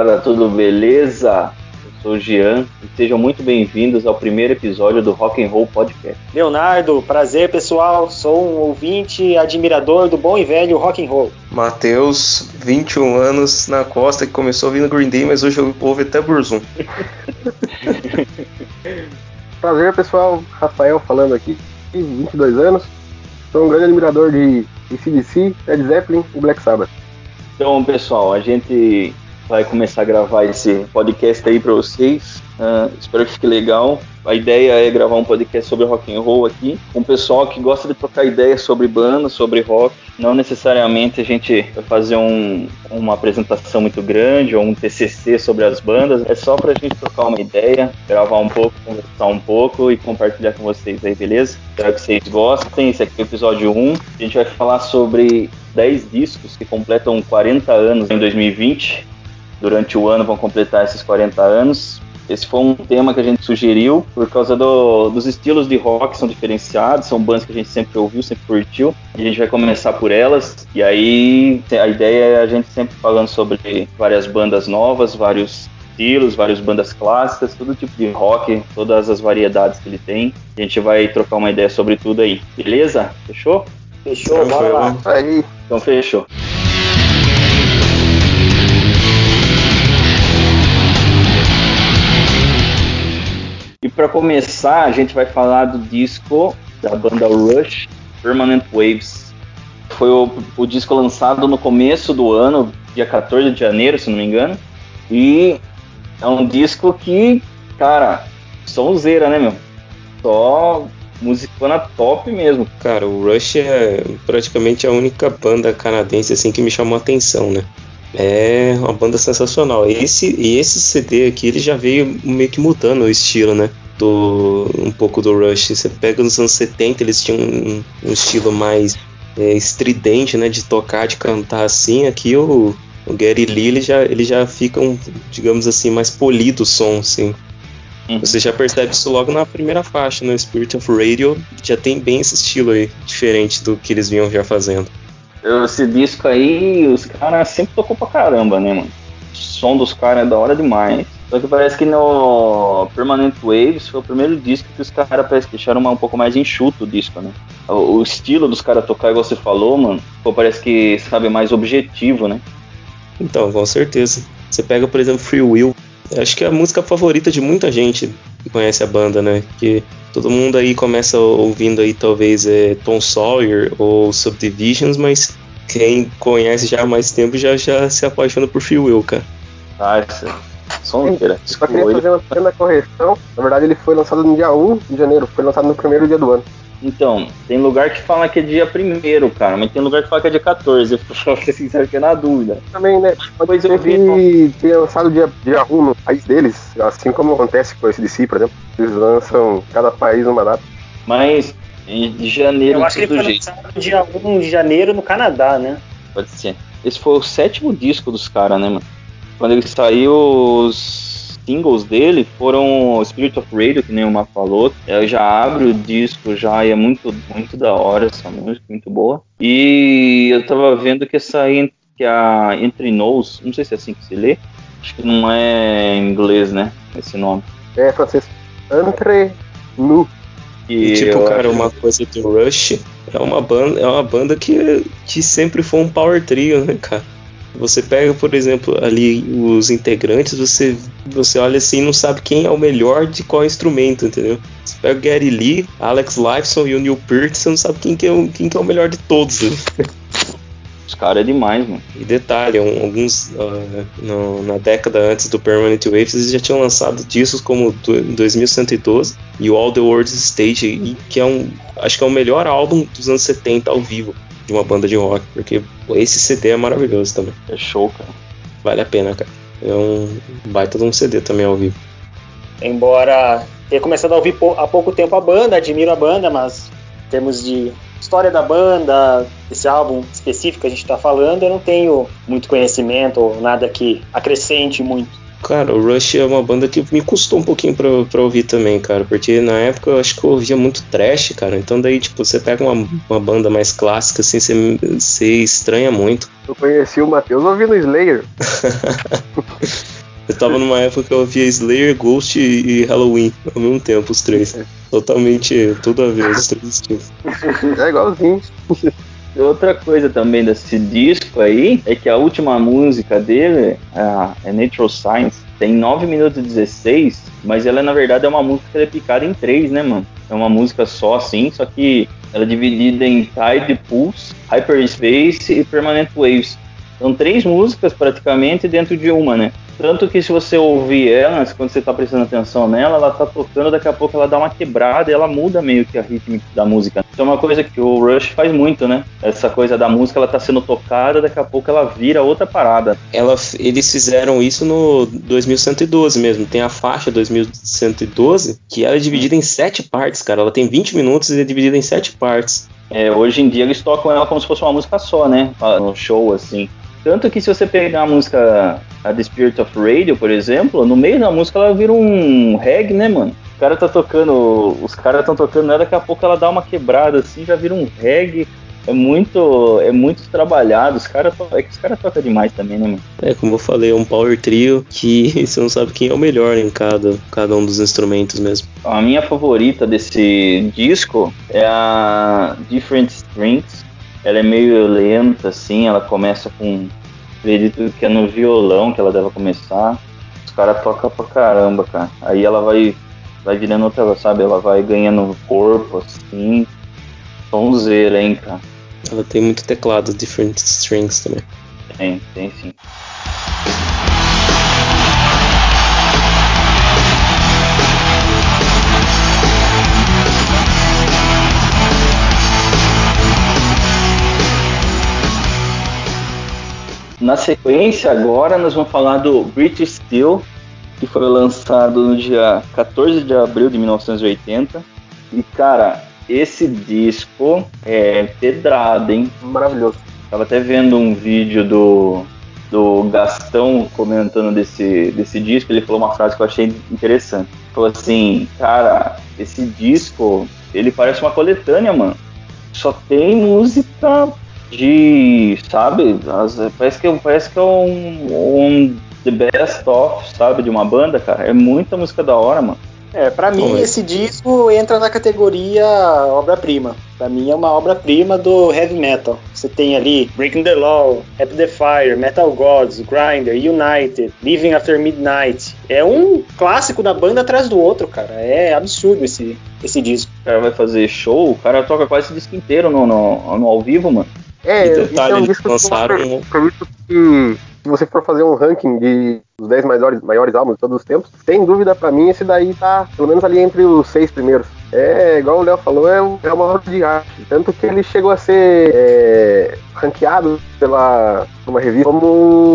aí, molecada, tudo beleza? Eu sou o Jean e sejam muito bem-vindos ao primeiro episódio do Rock and Roll Podcast. Leonardo, prazer pessoal, sou um ouvinte e admirador do bom e velho rock and roll. Matheus, 21 anos na costa, que começou ouvindo Green Day, mas hoje eu ouvo até Burzum. prazer pessoal, Rafael falando aqui, 22 anos, sou um grande admirador de ACDC, Led Zeppelin e Black Sabbath. Então, pessoal, a gente vai começar a gravar esse podcast aí para vocês. Uh, espero que fique legal. A ideia é gravar um podcast sobre rock and roll aqui, com um pessoal que gosta de trocar ideias sobre banda, sobre rock. Não necessariamente a gente vai fazer um, uma apresentação muito grande ou um TCC sobre as bandas. É só para a gente trocar uma ideia, gravar um pouco, conversar um pouco e compartilhar com vocês aí, beleza? Espero que vocês gostem. Esse aqui é o episódio 1. A gente vai falar sobre 10 discos que completam 40 anos em 2020. Durante o ano vão completar esses 40 anos. Esse foi um tema que a gente sugeriu por causa do, dos estilos de rock que são diferenciados, são bandas que a gente sempre ouviu, sempre curtiu. E a gente vai começar por elas. E aí a ideia é a gente sempre falando sobre várias bandas novas, vários estilos, várias bandas clássicas, todo tipo de rock, todas as variedades que ele tem. A gente vai trocar uma ideia sobre tudo aí. Beleza? Fechou? Fechou, bora lá. Aí. Então fechou. Para começar, a gente vai falar do disco da banda Rush, Permanent Waves. Foi o, o, disco lançado no começo do ano, dia 14 de janeiro, se não me engano. E é um disco que, cara, sonzeira, né, meu? Só musicona top mesmo. Cara, o Rush é praticamente a única banda canadense assim que me chamou a atenção, né? É uma banda sensacional. Esse, e esse CD aqui ele já veio meio que mudando o estilo, né? Do, um pouco do Rush. Você pega nos anos 70, eles tinham um, um estilo mais é, estridente, né? De tocar, de cantar assim. Aqui o, o Gary Lee ele já, ele já fica, um, digamos assim, mais polido o som, assim. Uhum. Você já percebe isso logo na primeira faixa, no né? Spirit of Radio, já tem bem esse estilo aí, diferente do que eles vinham já fazendo. Esse disco aí, os caras sempre tocou pra caramba, né, mano? O som dos caras é da hora demais. Só que parece que no Permanent Waves foi o primeiro disco que os caras parece que deixaram um pouco mais enxuto o disco, né? O, o estilo dos caras tocar, igual você falou, mano, parece que sabe mais objetivo, né? Então, com certeza. Você pega, por exemplo, Free Will. Acho que é a música favorita de muita gente que conhece a banda, né? Que Todo mundo aí começa ouvindo aí talvez é, Tom Sawyer ou Subdivisions, mas quem conhece já há mais tempo já, já se apaixona por Phil Will, cara. Ah, sonzeira. Só queria fazer uma pequena correção. Na verdade, ele foi lançado no dia 1 de janeiro, foi lançado no primeiro dia do ano. Então, tem lugar que fala que é dia 1 cara, mas tem lugar que fala que é dia 14. Eu vou ser sincero que é na dúvida. Também, né? Ser que tenha lançado dia, dia 1 no país deles, assim como acontece com esse DC, por exemplo. Eles lançam cada país uma data. Mas em janeiro. Eu acho que ele foi jeito. lançado dia 1 de janeiro no Canadá, né? Pode ser. Esse foi o sétimo disco dos caras, né, mano? Quando ele saiu, os singles dele foram Spirit of Radio, que nem o Marco falou. Eu já abro o disco já e é muito, muito da hora essa música, muito boa. E eu tava vendo que essa que a Entre Nous, não sei se é assim que se lê, acho que não é em inglês, né? Esse nome. É francês. Entre Nous. E, tipo, cara, uma coisa do Rush é uma banda, é uma banda que, que sempre foi um power trio, né, cara? Você pega, por exemplo, ali os integrantes, você, você olha assim e não sabe quem é o melhor de qual instrumento, entendeu? Você pega o Gary Lee, Alex Lifeson e o Neil Peart, você não sabe quem que é o, quem que é o melhor de todos. Né? Os caras é demais, mano. E detalhe, alguns uh, no, na década antes do Permanent Waves eles já tinham lançado discos como 2112 e o All the World's Stage, que é um, acho que é o melhor álbum dos anos 70 ao vivo de uma banda de rock, porque pô, esse CD é maravilhoso também. É show, cara. Vale a pena, cara. É um baita de um CD também ao vivo. Embora tenha começado a ouvir há pouco tempo a banda, admiro a banda, mas em termos de história da banda, esse álbum específico que a gente está falando, eu não tenho muito conhecimento ou nada que acrescente muito. Cara, o Rush é uma banda que me custou um pouquinho pra, pra ouvir também, cara. Porque na época eu acho que eu ouvia muito trash, cara. Então daí, tipo, você pega uma, uma banda mais clássica, assim, você, você estranha muito. Eu conheci o Matheus ouvindo Slayer. eu tava numa época que eu ouvia Slayer, Ghost e, Halloween ao mesmo tempo, os três. Totalmente, tudo a ver, os três estilos. É igualzinho. Outra coisa também desse disco aí é que a última música dele, é Natural Science, tem 9 minutos e 16, mas ela na verdade é uma música que é picada em três, né, mano? É uma música só assim, só que ela é dividida em Tide, Pulse, Hyperspace e Permanent Waves. São três músicas praticamente dentro de uma, né? Tanto que se você ouvir elas, quando você tá prestando atenção nela, ela tá tocando, daqui a pouco ela dá uma quebrada e ela muda meio que a rítmica da música. Isso é uma coisa que o Rush faz muito, né? Essa coisa da música, ela tá sendo tocada, daqui a pouco ela vira outra parada. Ela, eles fizeram isso no 2112 mesmo. Tem a faixa 2112, que ela é dividida em sete partes, cara. Ela tem 20 minutos e é dividida em sete partes. É, hoje em dia eles tocam ela como se fosse uma música só, né? No show, assim. Tanto que se você pegar a música a The Spirit of Radio, por exemplo, no meio da música ela vira um reggae, né, mano? O cara tá tocando, os caras estão tocando, né, daqui a pouco ela dá uma quebrada assim, já vira um reggae. É muito, é muito trabalhado. Os cara é que os caras tocam demais também, né, mano? É, como eu falei, é um power trio que você não sabe quem é o melhor em cada, cada um dos instrumentos mesmo. A minha favorita desse disco é a Different Strings. Ela é meio lenta, assim, ela começa com acredito que é no violão que ela deve começar. Os caras tocam pra caramba, cara. Aí ela vai, vai virando outra, sabe? Ela vai ganhando corpo, assim. Sonzeira, hein, cara. Ela tem muito teclado, different strings também. Tem, tem sim. Na sequência, agora nós vamos falar do British Steel, que foi lançado no dia 14 de abril de 1980. E cara, esse disco é pedrado, hein? Maravilhoso. Tava até vendo um vídeo do, do Gastão comentando desse, desse disco. Ele falou uma frase que eu achei interessante. Falou assim: Cara, esse disco ele parece uma coletânea, mano. Só tem música de, sabe, as, parece que, parece que é um, um the best of, sabe, de uma banda, cara. É muita música da hora, mano. É, pra mim Oi. esse disco entra na categoria obra-prima. Pra mim é uma obra-prima do heavy metal. Você tem ali Breaking the Law, Happy the Fire, Metal Gods, Grinder, United, Living After Midnight. É um clássico da banda atrás do outro, cara. É absurdo esse, esse disco. O cara vai fazer show, o cara toca quase esse disco inteiro no, no, no ao vivo, mano. É, E isso detalhe, é um disco que eu lançaram- acredito que se você for fazer um ranking de os 10 maiores, maiores álbuns de todos os tempos, sem dúvida pra mim esse daí tá pelo menos ali entre os seis primeiros. É, igual o Léo falou, é, um- é uma obra de arte. Tanto que ele chegou a ser é, ranqueado pela uma revista como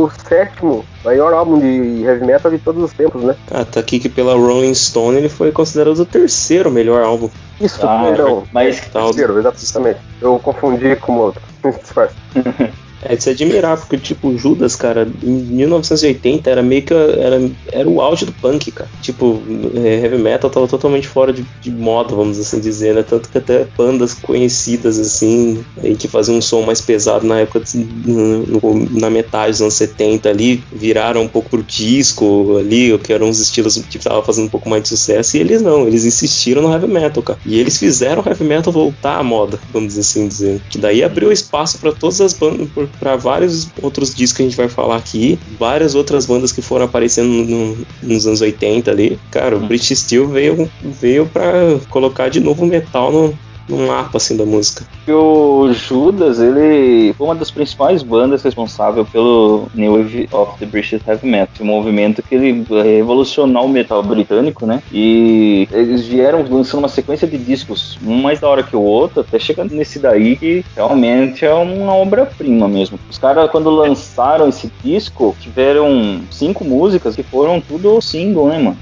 o sétimo maior álbum de heavy metal de todos os tempos, né? Ah, tá aqui que pela Rolling Stone ele foi considerado o terceiro melhor álbum. Isso, Ah, perdão. mas Terceiro, exatamente. Eu confundi com outro. Sorry É de se admirar, porque, tipo, Judas, cara, em 1980 era meio que. Era, era o auge do punk, cara. Tipo, é, heavy metal tava totalmente fora de, de moda, vamos assim dizer, né? Tanto que até bandas conhecidas, assim, aí que faziam um som mais pesado na época, no- na metade dos anos 70 ali, viraram um pouco pro disco ali, que eram uns estilos que tava fazendo um pouco mais de sucesso, e eles não, eles insistiram no heavy metal, cara. E eles fizeram o heavy metal voltar à moda, vamos assim dizer. Que daí abriu espaço para todas as bandas, para vários outros discos que a gente vai falar aqui, várias outras bandas que foram aparecendo no- nos anos 80 ali. Cara, o Hum. British Steel veio, veio para colocar de novo metal no, no mapa assim da música. o Judas, ele foi uma das principais bandas responsável pelo New Wave of the British Heavy Metal, esse movimento que ele revolucionou o metal britânico, né? E eles vieram lançando uma sequência de discos, um mais da hora que o outro, até chegando nesse daí que realmente é uma obra-prima mesmo. Os caras, quando lançaram esse disco, tiveram cinco músicas que foram tudo single, né, mano?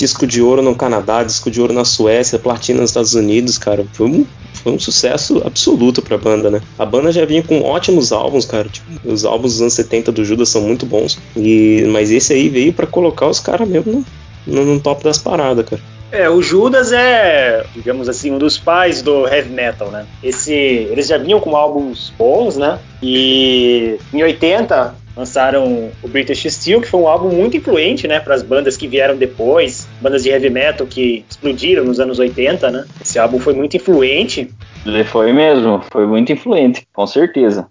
Disco de ouro no Canadá, disco de ouro na Suécia, platina nos Estados Unidos, cara. Foi um, foi um sucesso absoluto pra banda, né? A banda já vinha com ótimos álbuns, cara. Tipo, os álbuns dos anos 70 do Judas são muito bons. E, mas esse aí veio para colocar os caras mesmo no, no, top das paradas, cara. É, o Judas é, digamos assim, um dos pais do heavy metal, né? Esse, eles já vinham com álbuns bons, né? E em 80 lançaram o British Steel, que foi um álbum muito influente, né, para as bandas que vieram depois, bandas de heavy metal que explodiram nos anos 80, né? Esse álbum foi muito influente. Ele foi mesmo, foi muito influente, com certeza.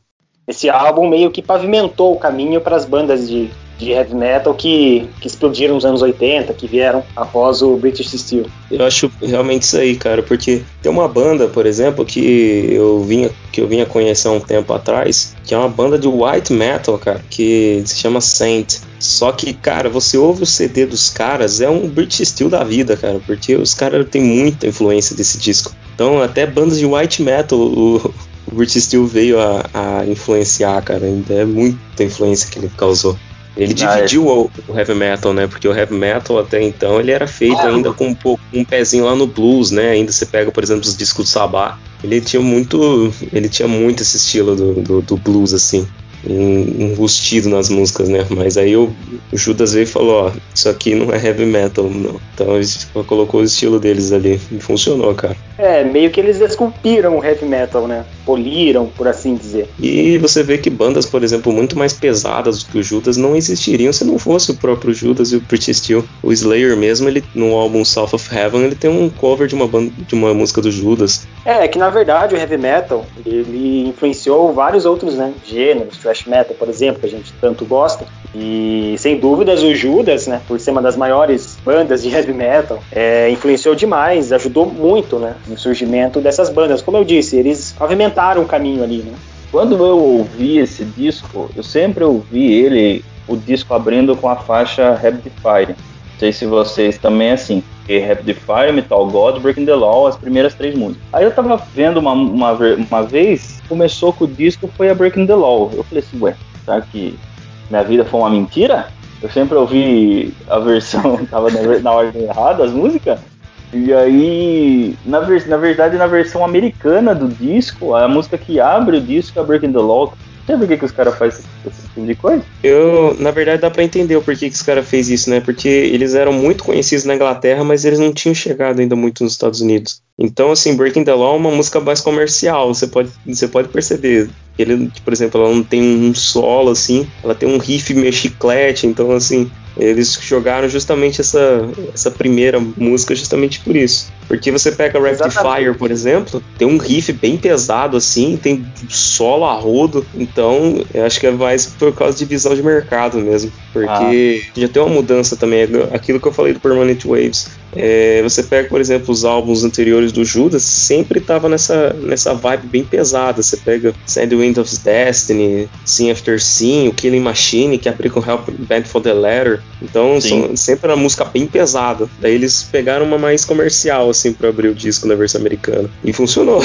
Esse álbum meio que pavimentou o caminho para as bandas de de heavy metal que, que explodiram nos anos 80, que vieram após o British Steel. Eu acho realmente isso aí, cara, porque tem uma banda, por exemplo, que eu vinha que eu vinha conhecer um tempo atrás, que é uma banda de white metal, cara, que se chama Saint. Só que, cara, você ouve o CD dos caras, é um British Steel da vida, cara, porque os caras têm muita influência desse disco. Então, até bandas de white metal, o, o British Steel veio a, a influenciar, cara. É muita influência que ele causou. Ele ah, dividiu é. o, o, heavy metal, né? Porque o heavy metal até então ele era feito ah, ainda com um, pouco, um pezinho lá no blues, né? Ainda você pega, por exemplo, os discos do Sabá. Ele tinha muito, ele tinha muito esse estilo do, do, do blues assim enrustido nas músicas, né? Mas aí o, Judas veio e falou, ó, isso aqui não é heavy metal, não. Então eles colocou o estilo deles ali e funcionou, cara. É, meio que eles esculpiram o heavy metal, né? Poliram, por assim dizer. E você vê que bandas, por exemplo, muito mais pesadas do que o Judas não existiriam se não fosse o próprio Judas e o Pretty Steel. O Slayer mesmo, ele no álbum South of Heaven, ele tem um cover de uma banda, de uma música do Judas. É, é que na verdade o heavy metal, ele influenciou vários outros, né, gêneros, thrash metal, por exemplo, que a gente tanto gosta. E sem dúvidas o Judas, né, por ser uma das maiores bandas de heavy metal, é, influenciou demais, ajudou muito, né, no surgimento dessas bandas. Como eu disse, eles pavimentaram o caminho ali, né. Quando eu ouvi esse disco, eu sempre ouvi ele, o disco abrindo com a faixa Rapid Fire. Não sei se vocês também é assim. Rapid Fire, Metal God, Breaking the Law, as primeiras três músicas. Aí eu tava vendo uma, uma, uma vez, começou com o disco, foi a Breaking the Law. Eu falei assim, ué, será que minha vida foi uma mentira? Eu sempre ouvi a versão, tava na, na ordem errada, as músicas. E aí, na, na verdade, na versão americana do disco, a música que abre o disco é Breaking the Law. Sabe por que, que os caras fazem esse, tipo de coisa? Eu, na verdade, dá pra entender o porquê que os caras fez isso, né? Porque eles eram muito conhecidos na Inglaterra, mas eles não tinham chegado ainda muito nos Estados Unidos. Então, assim, Breaking the Law é uma música mais comercial, você pode, você pode perceber. Ele, por exemplo, ela não tem um solo, assim, ela tem um riff meio chiclete, então, assim, eles jogaram justamente essa, essa primeira música justamente por isso. Porque você pega Rapid Fire, por exemplo, tem um riff bem pesado assim, tem solo a rodo, então eu acho que é mais por causa de visão de mercado mesmo. Porque ah. já tem uma mudança também, aquilo que eu falei do Permanent Waves. É, você pega, por exemplo, os álbuns anteriores do Judas, sempre tava nessa, nessa vibe bem pesada. Você pega Sandwind of Destiny, Sim After Sim, o Killing Machine, que abriu com Help Band for the Letter. Então, são, sempre uma música bem pesada. Daí eles pegaram uma mais comercial, assim, pra abrir o disco na versão americana. E funcionou.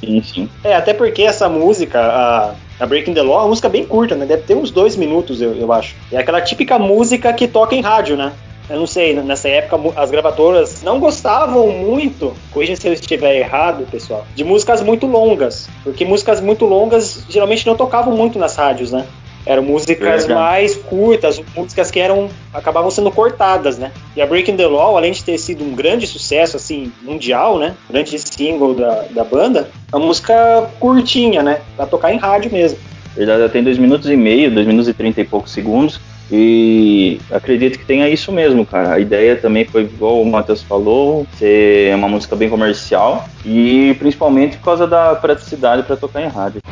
Sim, sim. É, até porque essa música, a, a Breaking the Law, é uma música bem curta, né? Deve ter uns dois minutos, eu, eu acho. É aquela típica música que toca em rádio, né? Eu não sei, nessa época as gravadoras não gostavam muito, corrija se eu estiver errado, pessoal, de músicas muito longas, porque músicas muito longas geralmente não tocavam muito nas rádios, né? Eram músicas mais curtas, músicas que eram acabavam sendo cortadas, né? E a Breaking the Law, além de ter sido um grande sucesso assim mundial, né? Grande single da, da banda, é uma música curtinha, né? Pra tocar em rádio mesmo. Verdade, ela tem dois minutos e meio, dois minutos e trinta e poucos segundos. E acredito que tenha isso mesmo, cara. A ideia também foi, igual o Matheus falou, ser uma música bem comercial e principalmente por causa da praticidade para tocar em rádio.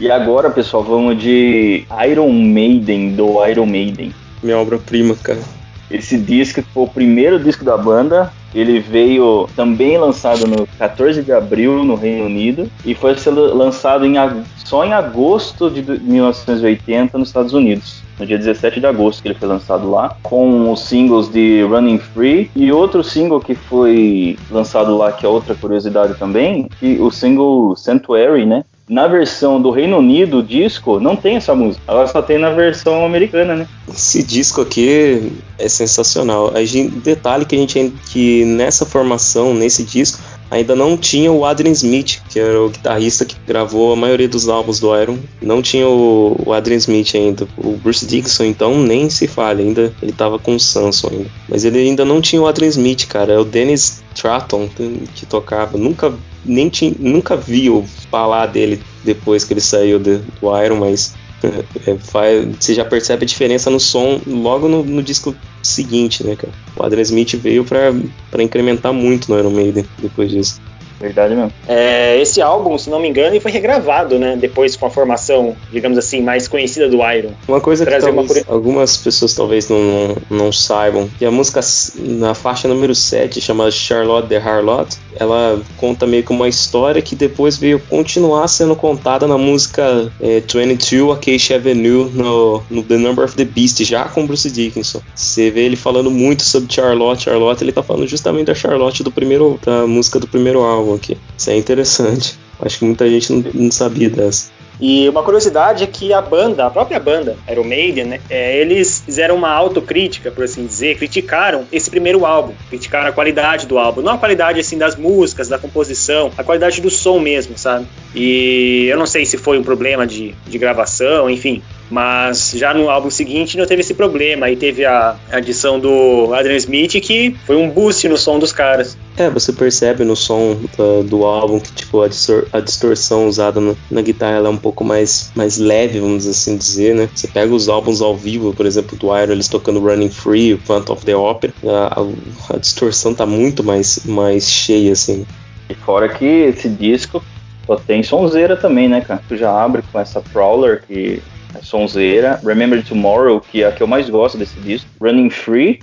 E agora, pessoal, vamos de Iron Maiden, do Iron Maiden. Minha obra-prima, cara. Esse disco foi o primeiro disco da banda. Ele veio também lançado no 14 de abril no Reino Unido e foi lançado em, só em agosto de 1980 nos Estados Unidos. No dia 17 de agosto que ele foi lançado lá, com os singles de Running Free e outro single que foi lançado lá, que é outra curiosidade também, que o single Sanctuary, né? Na versão do Reino Unido, o disco, não tem essa música. Ela só tem na versão americana, né? Esse disco aqui é sensacional. A gente, detalhe que a gente que nessa formação, nesse disco, ainda não tinha o Adrian Smith, que era o guitarrista que gravou a maioria dos álbuns do Iron. Não tinha o, o Adrian Smith ainda. O Bruce Dixon, então, nem se fale. Ainda ele tava com o Samson ainda. Mas ele ainda não tinha o Adrian Smith, cara. É o Dennis Stratton que tocava. Nunca nem tinha, nunca vi falar dele depois que ele saiu do Iron, mas é, faz, você já percebe a diferença no som logo no, no disco seguinte, né, cara? O Adrian Smith veio para incrementar muito no Iron Maiden depois disso. Verdade mesmo. É, esse álbum, se não me engano, ele foi regravado, né? Depois com a formação, digamos assim, mais conhecida do Iron. Uma coisa que talvez, uma... algumas pessoas talvez não, não, não, saibam, que a música na faixa número 7, chamada Charlotte the Harlot, ela conta meio que uma história que depois veio continuar sendo contada na música é, 22 Acacia Avenue no, no The Number of the Beast, já com Bruce Dickinson. Você vê ele falando muito sobre Charlotte, Charlotte, ele tá falando justamente da Charlotte do primeiro, da música do primeiro álbum aqui. Isso é interessante. Acho que muita gente não, não sabia dessa. E uma curiosidade é que a banda, a própria banda, Iron Maiden, né, é, eles fizeram uma autocrítica, por assim dizer, criticaram esse primeiro álbum, criticaram a qualidade do álbum, não a qualidade assim das músicas, da composição, a qualidade do som mesmo, sabe? E eu não sei se foi um problema de, de gravação, enfim, mas já no álbum seguinte não teve esse problema. Aí teve a adição do Adrian Smith que foi um boost no som dos caras. É, você percebe no som do, do álbum que tipo a, distor a distorção usada no, na guitarra é um pouco mais, mais leve, vamos assim dizer, né? Você pega os álbuns ao vivo, por exemplo, do Iron, eles tocando Running Free, o Phantom of the Opera, a, a, a distorção tá muito mais, mais cheia, assim. E fora que esse disco só tem sonzeira também, né, cara? Tu já abre com essa Prowler que sonzeira. Remember Tomorrow, que é a que eu mais gosto desse disco. Running Free,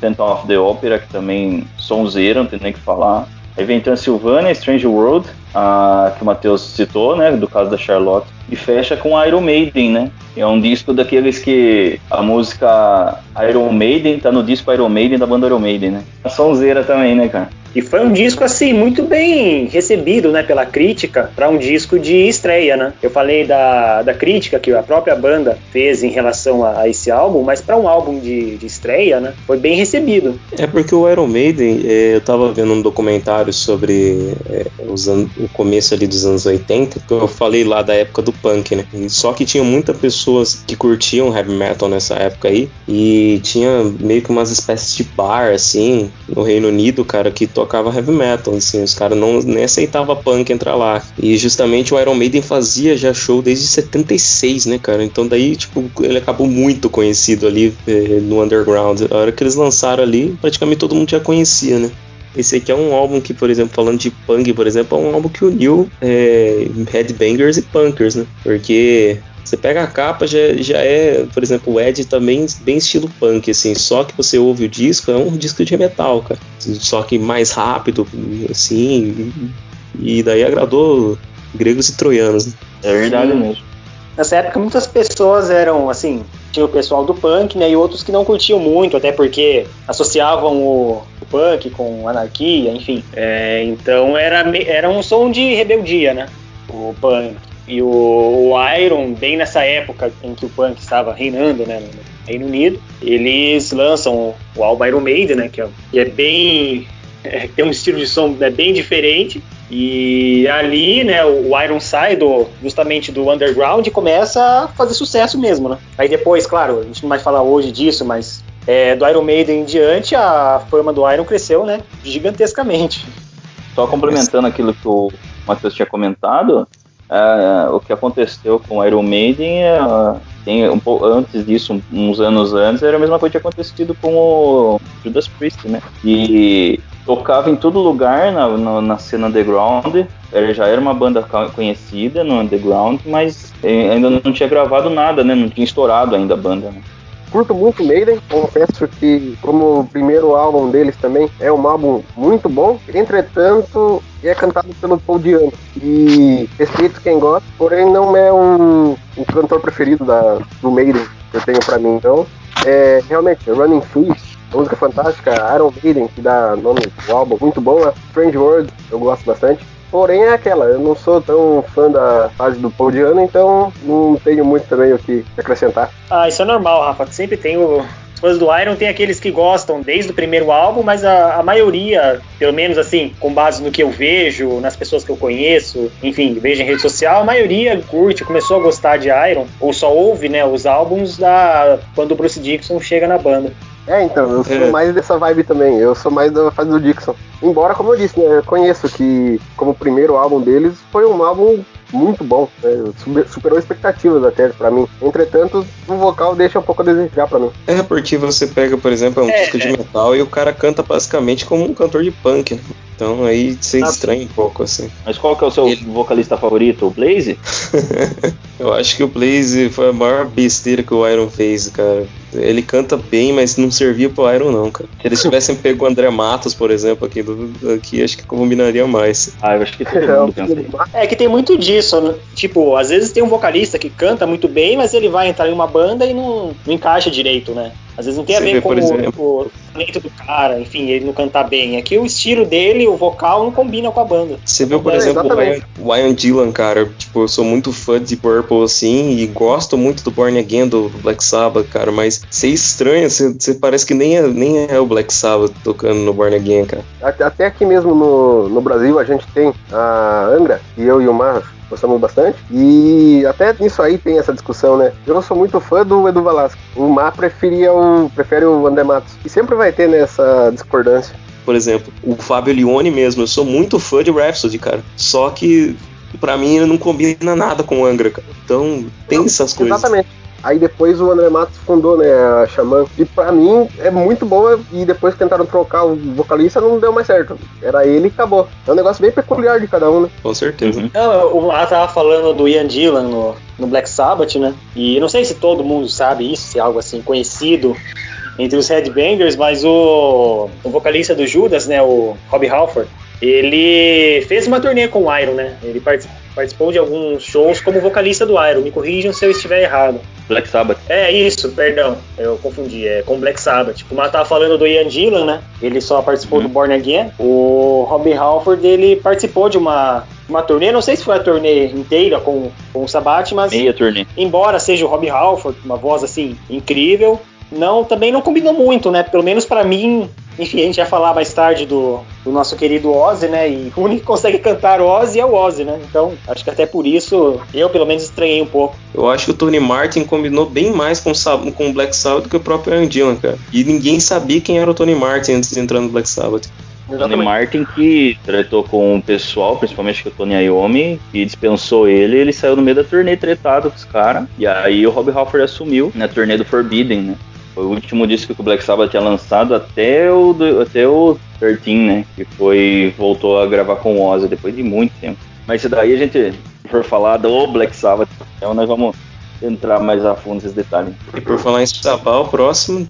Phantom of the Opera, que também sonzeira, não tem nem o que falar. Aí vem Transylvania, Strange World, a, que o Matheus citou, né, do caso da Charlotte. E fecha com Iron Maiden, né? É um disco daqueles que a música Iron Maiden tá no disco Iron Maiden da banda Iron Maiden, né? A sonzeira também, né, cara? E foi um disco assim muito bem recebido, né, pela crítica para um disco de estreia, né? Eu falei da, da crítica que a própria banda fez em relação a, a esse álbum, mas para um álbum de, de, estreia, né, foi bem recebido. É porque o Iron Maiden, é, eu tava vendo um documentário sobre é, os o começo ali dos anos 80, que eu falei lá da época do punk, né? Só que tinha muitas pessoas que curtiam heavy metal nessa época aí e tinha meio que umas espécies de bar assim no Reino Unido, cara, que tocava heavy metal, assim, os caras não nem aceitava punk entrar lá. E justamente o Iron Maiden fazia já show desde 76, né, cara? Então daí, tipo, ele acabou muito conhecido ali eh, no underground. A hora que eles lançaram ali, praticamente todo mundo já conhecia, né? Esse aqui é um álbum que, por exemplo, falando de punk, por exemplo, é um álbum que uniu é, headbangers e punkers, né? Porque você pega a capa, já, já é, por exemplo, o Ed também bem estilo punk, assim, só que você ouve o disco, é um disco de metal, cara. Só que mais rápido, assim, e daí agradou gregos e troianos. Né? É verdade mesmo. Nessa época muitas pessoas eram, assim, tinha o pessoal do punk, né, e outros que não curtiam muito, até porque associavam o, o punk com anarquia, enfim. É, então era, era um som de rebeldia, né, o punk. E o, Iron, bem nessa época em que o punk estava reinando né, no Reino Unido, eles lançam o álbum Iron Maiden, né, que é, que é bem. É, tem um estilo de som é bem diferente. E ali, né, o Iron sai do, justamente do underground e começa a fazer sucesso mesmo, né? Aí depois, claro, a gente não vai falar hoje disso, mas é, do Iron Maiden em diante, a fama do Iron cresceu, né, gigantescamente. Só complementando aquilo que o Matheus tinha comentado, é, o que aconteceu com Iron Maiden é, tem um pouco antes disso, uns anos antes, era a mesma coisa que tinha acontecido com o Judas Priest, né? E tocava em todo lugar na, na, na cena underground. Ele já era uma banda conhecida no underground, mas ainda não tinha gravado nada, né? Não tinha estourado ainda a banda, né? Curto muito Maiden, confesso que como o primeiro álbum deles também é um álbum muito bom, entretanto é cantado pelo Paul Diano e respeito quem gosta, porém não é um, cantor preferido da, do Maiden que eu tenho para mim, então é realmente Running Free música fantástica, Iron Maiden, que dá nome ao álbum, muito boa. Strange World, eu gosto bastante. Porém é aquela, eu não sou tão fã da fase do Paul Diano, então não tenho muito também o que acrescentar. Ah, isso é normal, Rafa. Sempre tem o, fãs do Iron tem aqueles que gostam desde o primeiro álbum, mas a, a, maioria, pelo menos assim, com base no que eu vejo, nas pessoas que eu conheço, enfim, vejo em rede social, a maioria curte, começou a gostar de Iron, ou só ouve, né, os álbuns da quando o Bruce Dixon chega na banda. É, então, eu sou é. mais dessa vibe também. Eu sou mais da fase do Dixon. Embora, como eu disse, né, eu conheço que, como primeiro álbum deles, foi um álbum muito bom, né? superou expectativas até para mim. Entretanto, o vocal deixa um pouco a desejar para mim. É porque você pega, por exemplo, um é, disco de é. metal e o cara canta basicamente como um cantor de punk. Né? Então aí você ah, estranha um pouco assim. Mas qual que é o seu Ele... vocalista favorito, o Blaze? Eu acho que o Blaze foi a maior besteira que o Iron fez, cara. Ele canta bem, mas não servia pro Iron, não, cara. Se eles tivessem pego o André Matos, por exemplo, aqui, do, aqui acho que combinaria mais. Ah, eu acho que todo mundo pensa É que tem muito disso, né? Tipo, às vezes tem um vocalista que canta muito bem, mas ele vai entrar em uma banda e não, não encaixa direito, né? Às vezes não tem Você a ver vê, com o, o talento do cara, enfim, ele não cantar bem. É que o estilo dele, o vocal, não combina com a banda. Você viu, por é, exemplo, o Ian, Dylan, cara. Tipo, eu sou muito fã de Purple, assim, e gosto muito do Born Again, do, Black Sabbath, cara, mas você estranha, você, você parece que nem é, nem é o Black Sabbath tocando no Born Again, cara. Até aqui mesmo no, no Brasil a gente tem a Angra, e eu e o Mar gostamos bastante. E até nisso aí tem essa discussão, né? Eu não sou muito fã do Edu Velasco. O Mar preferia o, prefere o André Matos. E sempre vai ter nessa né, discordância. Por exemplo, o Fábio Leone mesmo, eu sou muito fã de Rhapsody, cara. Só que para mim ele não combina nada com o Angra, cara. Então tem não, essas coisas. Exatamente. Aí depois o André Matos fundou, né, a Xamã. E pra mim é muito boa. E depois que tentaram trocar o vocalista, não deu mais certo. Era ele e acabou. É um negócio bem peculiar de cada um, né? Com certeza. Uhum. Não, o Mar tava falando do Ian Gillan no, no Black Sabbath, né? E não sei se todo mundo sabe isso, se é algo assim conhecido entre os headbangers, mas o, o vocalista do Judas, né, o Rob Halford, ele fez uma turnê com o Iron, né? Ele participou de alguns shows como vocalista do Iron. Me corrijam se eu estiver errado. Black Sabbath. É isso, perdão, eu confundi, é com Black Sabbath. Como ela tava falando do Ian Gillan, né? Ele só participou uhum. do Born Again. O Robbie Halford, ele participou de uma, uma turnê, não sei se foi a turnê inteira com, com o Sabat, mas. Meia turnê. Embora seja o Robbie Halford, uma voz assim incrível, não também não combinou muito, né? Pelo menos para mim, enfim, a gente vai falar mais tarde do, do, nosso querido Ozzy, né? E o único que consegue cantar Ozzy é o Ozzy, né? Então, acho que até por isso eu, pelo menos, estranhei um pouco. Eu acho que o Tony Martin combinou bem mais com, com o Black Sabbath do que o próprio Ian Dylan, cara. E ninguém sabia quem era o Tony Martin antes de entrar no Black Sabbath. Tony Martin que tratou com o pessoal, principalmente com o Tony Iommi, e dispensou ele, ele saiu no meio da turnê tretado com os caras. E aí o Rob Halford assumiu na turnê do Forbidden, né? Foi o último disco que o Black Sabbath tinha lançado até o, até o 13, né? Que foi. voltou a gravar com o Ozzy depois de muito tempo. Mas isso daí a gente for falar do Black Sabbath, então nós vamos entrar mais a fundo nesses detalhes. E por falar em Sabbath, o próximo.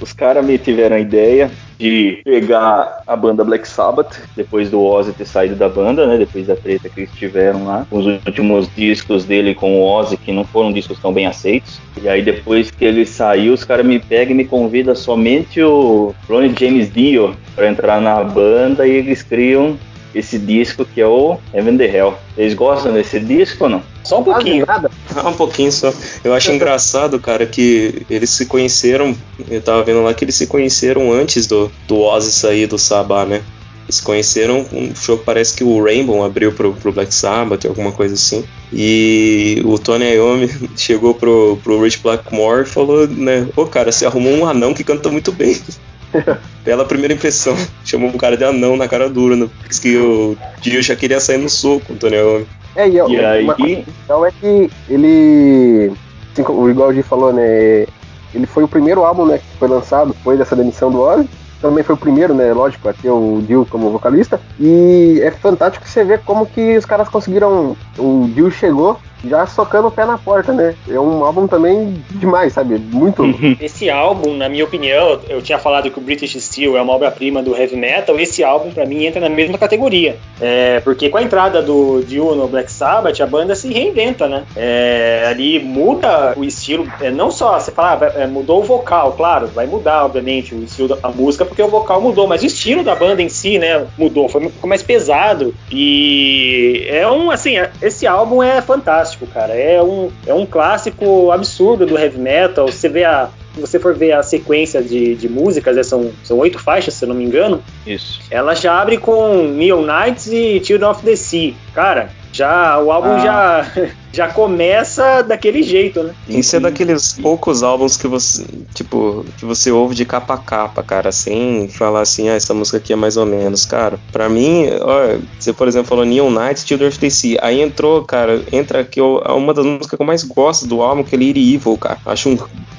Os caras me tiveram a ideia de pegar a banda Black Sabbath, depois do Ozzy ter saído da banda, né? Depois da treta que eles tiveram lá. Os últimos discos dele com o Ozzy, que não foram discos tão bem aceitos. E aí depois que ele saiu, os caras me pegam e me convidam somente o Ronnie James Dio para entrar na banda e eles criam esse disco que é o Heaven the Hell. Vocês gostam desse disco ou não? Só um pouquinho. Nada. Ah, um pouquinho só. Eu acho engraçado, cara, que eles se conheceram. Eu tava vendo lá que eles se conheceram antes do, do Ozzy sair do Sabá, né? Eles se conheceram um show que parece que o Rainbow abriu pro, pro Black Sabbath, alguma coisa assim. E o Tony Iommi chegou pro, pro Rich Blackmore e falou, né? Pô, cara, você arrumou um anão que canta muito bem. Pela primeira impressão, chamou um cara de anão na cara dura, né? que o Dio já queria sair no soco, o Tony Iommi. É, e, e aí... coisa então é que ele, assim, igual o G falou, né, ele foi o primeiro álbum, né, que foi lançado depois dessa demissão do Ozzy, também foi o primeiro, né, lógico, a ter o Dio como vocalista, e é fantástico você ver como que os caras conseguiram, o Dio chegou já socando o pé na porta, né? É um álbum também demais, sabe? Muito. Esse álbum, na minha opinião, eu tinha falado que o British Steel é uma obra-prima do heavy metal. Esse álbum, para mim, entra na mesma categoria. É, porque com a entrada do Dio no Black Sabbath, a banda se reinventa, né? É, ali muda o estilo, é, não só você fala, ah, mudou o vocal, claro, vai mudar, obviamente, o estilo da música, porque o vocal mudou, mas o estilo da banda em si, né, mudou, foi, ficou mais pesado. E é um, assim, esse álbum é fantástico, cara. É um, é um clássico absurdo do heavy metal. Você vê a, se você for ver a sequência de, de músicas, né, são, são oito faixas, se eu não me engano. Isso. Ela já abre com Neon Knights e Children of the Sea. Cara, já o álbum ah. já já começa daquele jeito, né? Isso é daqueles poucos álbuns que você, tipo, que você ouve de capa a capa, cara, sem falar assim, ah, essa música aqui é mais ou menos, cara. Pra mim, ó, você, por exemplo, falou Neon Knights, Children of the Sea, aí entrou, cara, entra aqui uma das músicas que eu mais gosto do álbum, que é Lady Evil, cara. Acho um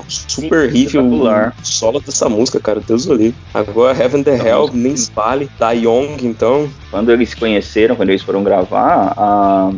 super riff, o solo dessa música, cara, Deus do livre. Agora, Heaven the Hell, nem vale, da Young, então. Quando eles se conheceram, quando eles foram gravar, a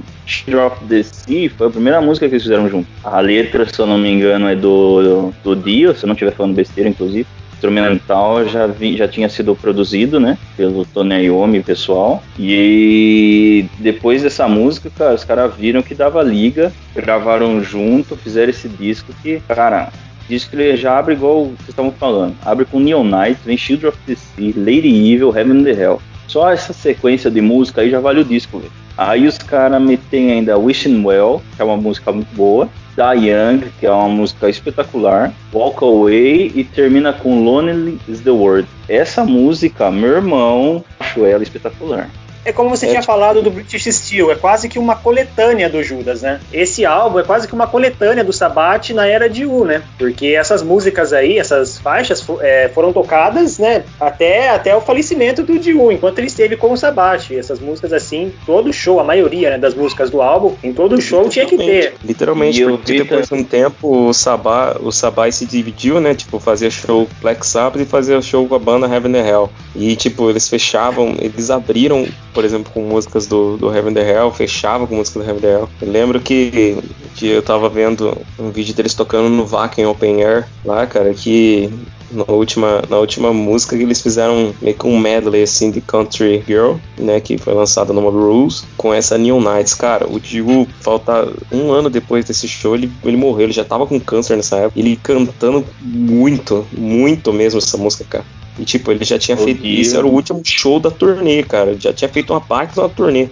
Of the Sea foi a primeira música que eles fizeram junto. A letra, se eu não me engano, é do, do Dio, se eu não estiver falando besteira, inclusive. Instrumental já, vi, já tinha sido produzido, né, pelo Tony Iommi pessoal. E depois dessa música, cara, os caras viram que dava liga, gravaram junto, fizeram esse disco que, cara, disco que já abre igual vocês estavam falando. Abre com Neon Knight, vem Children of the Sea, Lady Evil, Heaven and the Hell. Só essa sequência de música aí já vale o disco, velho. Aí os caras metem ainda Wishing Well, que é uma música muito boa. Da Young, que é uma música espetacular. Walk Away e termina com Lonely is the World. Essa música, meu irmão, acho ela espetacular. É como você é, tinha tipo... falado do British Steel, é quase que uma coletânea do Judas, né? Esse álbum é quase que uma coletânea do Sabbath na era de U, né? Porque essas músicas aí, essas faixas é, foram tocadas, né? Até, até o falecimento do Diu, enquanto ele esteve com o Sabbath. Essas músicas assim, todo show, a maioria né, das músicas do álbum, em todo show tinha que ter. Literalmente, porque depois de um tempo o Sabbath, o Sabbath se dividiu, né? Tipo, fazia show Black Sabbath e fazia show com a banda Heaven and Hell. E tipo, eles fechavam, eles abriram por exemplo, com músicas do, do Heaven the Hell, fechava com músicas do Heaven the Hell. Eu lembro que, que eu tava vendo um vídeo deles tocando no Wacken Open Air lá, cara, que na última, na última música que eles fizeram meio que um medley assim de Country Girl, né, que foi lançada no Mob Rules, com essa Neon Nights. Cara, o Digo, falta um ano depois desse show, ele, ele morreu, ele já tava com câncer nessa época, ele cantando muito, muito mesmo essa música, cara. E tipo, ele já tinha feito. Isso era o último show da turnê, cara. Ele já tinha feito uma parte da turnê.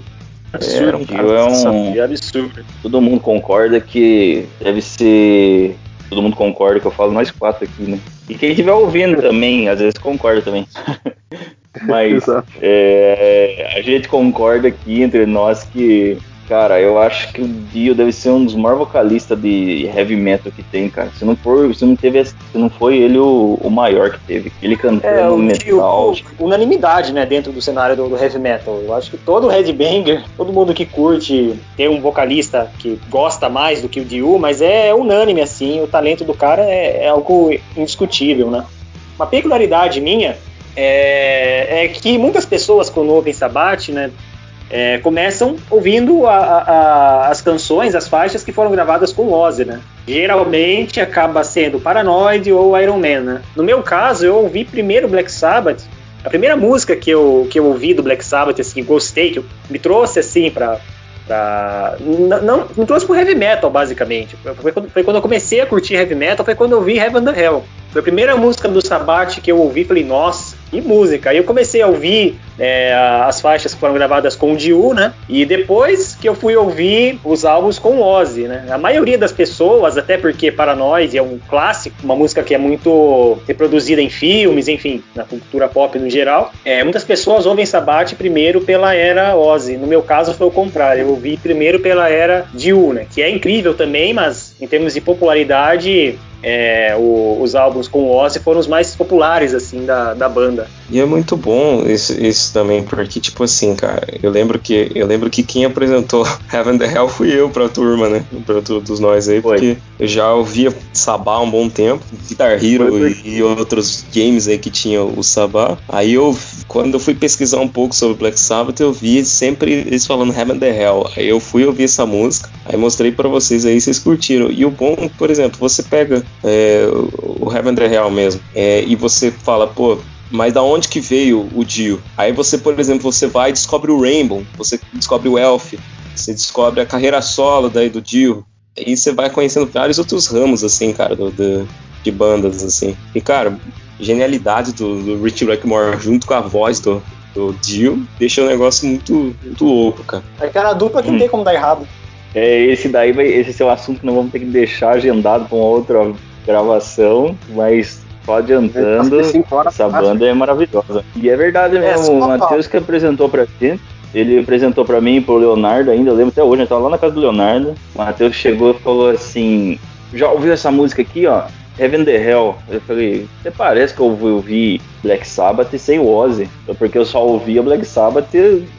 Absurdo, era um cara é um é absurdo. Todo mundo concorda que deve ser. Todo mundo concorda que eu falo nós quatro aqui, né? E quem estiver ouvindo também, às vezes concorda também. Mas é, a gente concorda aqui entre nós que Cara, eu acho que o Dio deve ser um dos maiores vocalistas de heavy metal que tem, cara. Se não for, se não teve, se não foi ele o, o maior que teve. Ele cantando é, o metal. Dio, unanimidade, né, dentro do cenário do, do, heavy metal. Eu acho que todo headbanger, todo mundo que curte ter um vocalista que gosta mais do que o Dio, mas é unânime assim, o talento do cara é, é algo indiscutível, né? Uma peculiaridade minha é, é, que muitas pessoas quando ouvem Sabate, né, é, começam ouvindo a, a, as canções, as faixas que foram gravadas com Ozzy, né? Geralmente acaba sendo Paranoid ou Iron Man, né? No meu caso, eu ouvi primeiro Black Sabbath. A primeira música que eu, que eu ouvi do Black Sabbath, assim, gostei, que me trouxe, assim, pra... pra não, me trouxe pro heavy metal, basicamente. Foi quando, foi quando eu comecei a curtir heavy metal, foi quando eu ouvi Heaven the Hell. Foi a primeira música do Sabbath que eu ouvi, falei, nossa, que música. Aí eu comecei a ouvir é, as faixas que foram gravadas com o Diu, né? E depois que eu fui ouvir os álbuns com o Ozzy, né? A maioria das pessoas, até porque Paranoid é um clássico, uma música que é muito reproduzida em filmes, enfim, na cultura pop no geral, é, muitas pessoas ouvem Sabbath primeiro pela era Ozzy. No meu caso foi o contrário, eu ouvi primeiro pela era Diu, né? Que é incrível também, mas em termos de popularidade, é, o, os álbuns com o Ozzy foram os mais populares assim da, da banda. E é muito bom isso, isso, também, porque, tipo assim, cara, eu lembro que eu lembro que quem apresentou Heaven the Hell fui eu pra turma, né? Pra todos nós aí, porque Foi. eu já ouvia Sabá há um bom tempo, Guitar Hero e, e outros games aí que tinham o Sabá. Aí eu, quando eu fui pesquisar um pouco sobre Black Sabbath, eu vi sempre eles falando Heaven the Hell. Aí eu fui ouvir essa música, aí mostrei para vocês aí, vocês curtiram. E o bom, por exemplo, você pega é, o Heaven the Hell mesmo, é, e você fala, pô, mas da onde que veio o Dio? Aí você, por exemplo, você vai e descobre o Rainbow, você descobre o Elf, você descobre a carreira solo daí do Dio, e você vai conhecendo vários outros ramos, assim, cara, do, do, de bandas, assim. E, cara, genialidade do, do Rich Blackmore junto com a voz do, do Dio deixa o negócio muito, muito louco, cara. É aquela dupla que hum. não tem como dar errado. É, esse daí vai, esse é o assunto que nós vamos ter que deixar agendado para uma outra gravação, mas só adiantando, essa banda é maravilhosa. E é verdade é, mesmo, o Matheus que apresentou pra gente, ele apresentou para mim e pro Leonardo ainda, eu lembro até hoje, eu tava lá na casa do Leonardo, o Matheus chegou e falou assim, já ouviu essa música aqui, ó? Heaven the Hell. Eu falei, você parece que eu ouvi Black Sabbath sem o Ozzy. Porque eu só ouvia Black Sabbath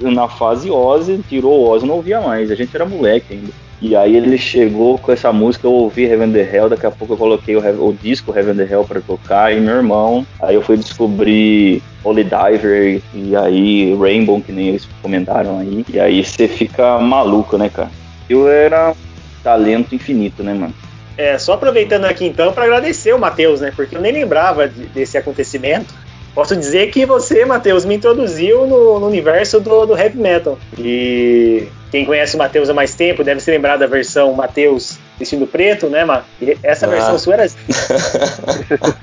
na fase Ozzy, tirou o Ozzy, não ouvia mais. A gente era moleque ainda. E aí ele chegou com essa música, eu ouvi Heaven the Hell, daqui a pouco eu coloquei o, o disco Heaven the Hell pra tocar, e meu irmão, aí eu fui descobrir Holy Diver, e aí Rainbow, que nem eles comentaram aí, e aí você fica maluco, né, cara? Eu era talento infinito, né, mano? É, só aproveitando aqui então para agradecer o Matheus, né? Porque eu nem lembrava de, desse acontecimento. Posso dizer que você, Matheus, me introduziu no, no universo do, do, heavy metal. E quem conhece o Matheus há mais tempo deve se lembrar da versão Matheus vestido preto, né, Mar? E essa ah. versão sua era.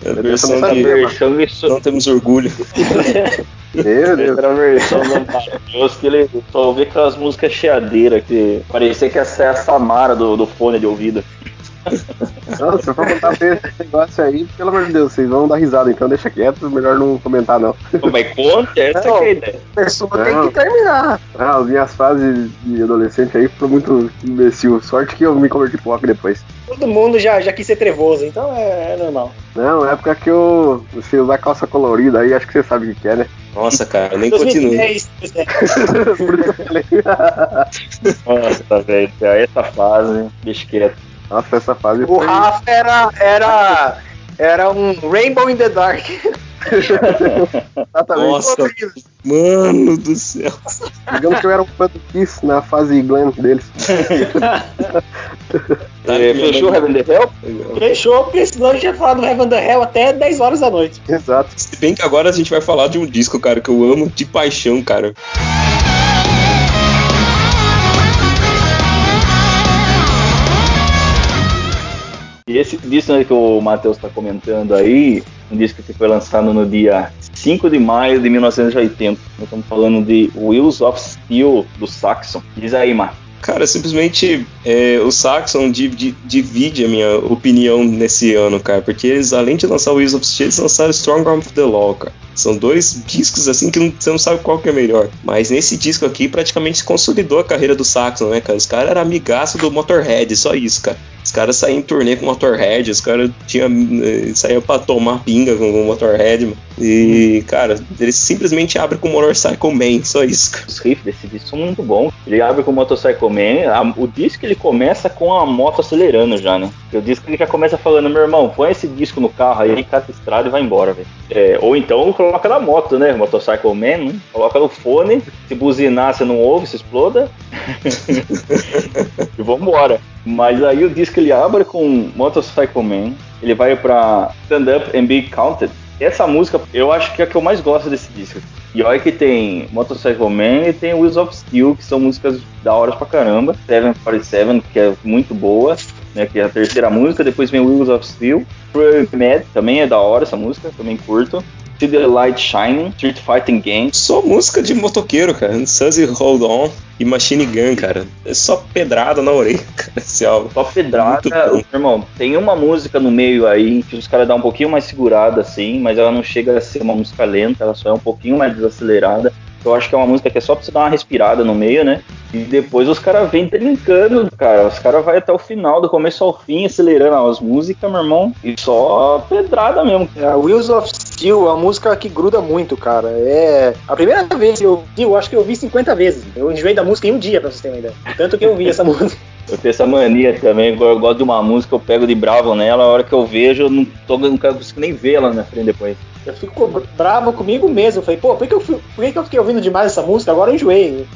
a versão que versão não temos orgulho. Meu Deus. Era a versão do Matheus que ele só ouvia aquelas músicas cheadeiras que parecia que essa é a Samara do, do fone de ouvido. Não, se eu for contar esse negócio aí, pelo amor de Deus, vocês vão dar risada, então deixa quieto, melhor não comentar, não. Mas conta, essa não, é a ideia. A pessoa não. tem que terminar. Ah, as minhas fases de adolescente aí foram muito imbecil. Sorte que eu me converti pro rock depois. Todo mundo já, já quis ser trevoso, então é, é normal. Não, na época que eu você usar calça colorida aí, acho que você sabe o que é, né? Nossa, cara, eu nem continuo. Nossa, velho, essa fase, deixa quieto. Nossa, essa fase O foi... Rafa era, era, era um Rainbow in the Dark. Exatamente. Nossa, mano do céu. Digamos que eu era um fã do Kiss na fase Glenn deles. é, fechou Heaven the Hell? Fechou, porque senão a gente ia falar do Heaven the Hell até 10 horas da noite. Exato. Se bem que agora a gente vai falar de um disco, cara, que eu amo de paixão, cara. E esse disco né, que o Matheus está comentando aí, um disco que foi lançado no dia 5 de maio de 1980. Nós estamos falando de Wheels of Steel, do Saxon. Diz aí, Mar. Cara, simplesmente é, o Saxon divide a minha opinião nesse ano, cara, porque eles, além de lançar o Wheels of Steel, eles lançaram Strong Arm of the Law, cara. São dois discos assim que não, você não sabe qual que é melhor. Mas nesse disco aqui praticamente consolidou a carreira do Saxon, né, cara? Os caras eram amigaço do Motorhead, só isso, cara. Os caras saíam em turnê com Motorhead, os caras eh, saíam pra tomar pinga com o Motorhead, mano. E, cara, eles simplesmente abrem com o Motorcycle Man, só isso. Os riffs desse disco são muito bons. Ele abre com o Motorcycle Man, a, o disco ele começa com a moto acelerando já, né? O disco ele já começa falando, meu irmão, põe esse disco no carro aí, cata estrada e vai embora, velho. É, ou então coloca na moto, né? Motorcycle Man, né? coloca no fone, se buzinar você não ouve, se exploda. e vambora. Mas aí o disco ele abre com Motorcycle Man, ele vai para Stand Up and Be Counted. Essa música eu acho que é a que eu mais gosto desse disco. E olha que tem Motorcycle Man e tem Wheels of Steel, que são músicas da hora pra caramba. 747, que é muito boa, né, que é a terceira música. Depois vem Wheels of Steel. Mad, também é da hora essa música, também curto. See the Light Shining, Street Fighting Game. Só música de motoqueiro, cara. Suzy Hold On e Machine Gun, cara. É só pedrada na orelha, cara, esse álbum. Só pedrada. Irmão, tem uma música no meio aí que os caras dão um pouquinho mais segurada, assim, mas ela não chega a ser uma música lenta, ela só é um pouquinho mais desacelerada. Eu acho que é uma música que é só pra você dar uma respirada no meio, né? E depois os caras vêm trincando, cara. Os caras vão até o final, do começo ao fim, acelerando as músicas, meu irmão. E só pedrada mesmo. É, Wheels of Steel é uma música que gruda muito, cara. É. A primeira vez que eu vi, eu acho que eu vi 50 vezes. Eu enjoei da música em um dia, pra vocês terem uma ideia. Tanto que eu vi essa música. Eu tenho essa mania também, eu gosto de uma música, eu pego de bravo nela, a hora que eu vejo, eu não, tô, não consigo nem ver ela na frente depois. Eu fico bravo comigo mesmo. Eu falei, pô, por que, eu, fui, por que eu fiquei ouvindo demais essa música? Agora eu enjoei.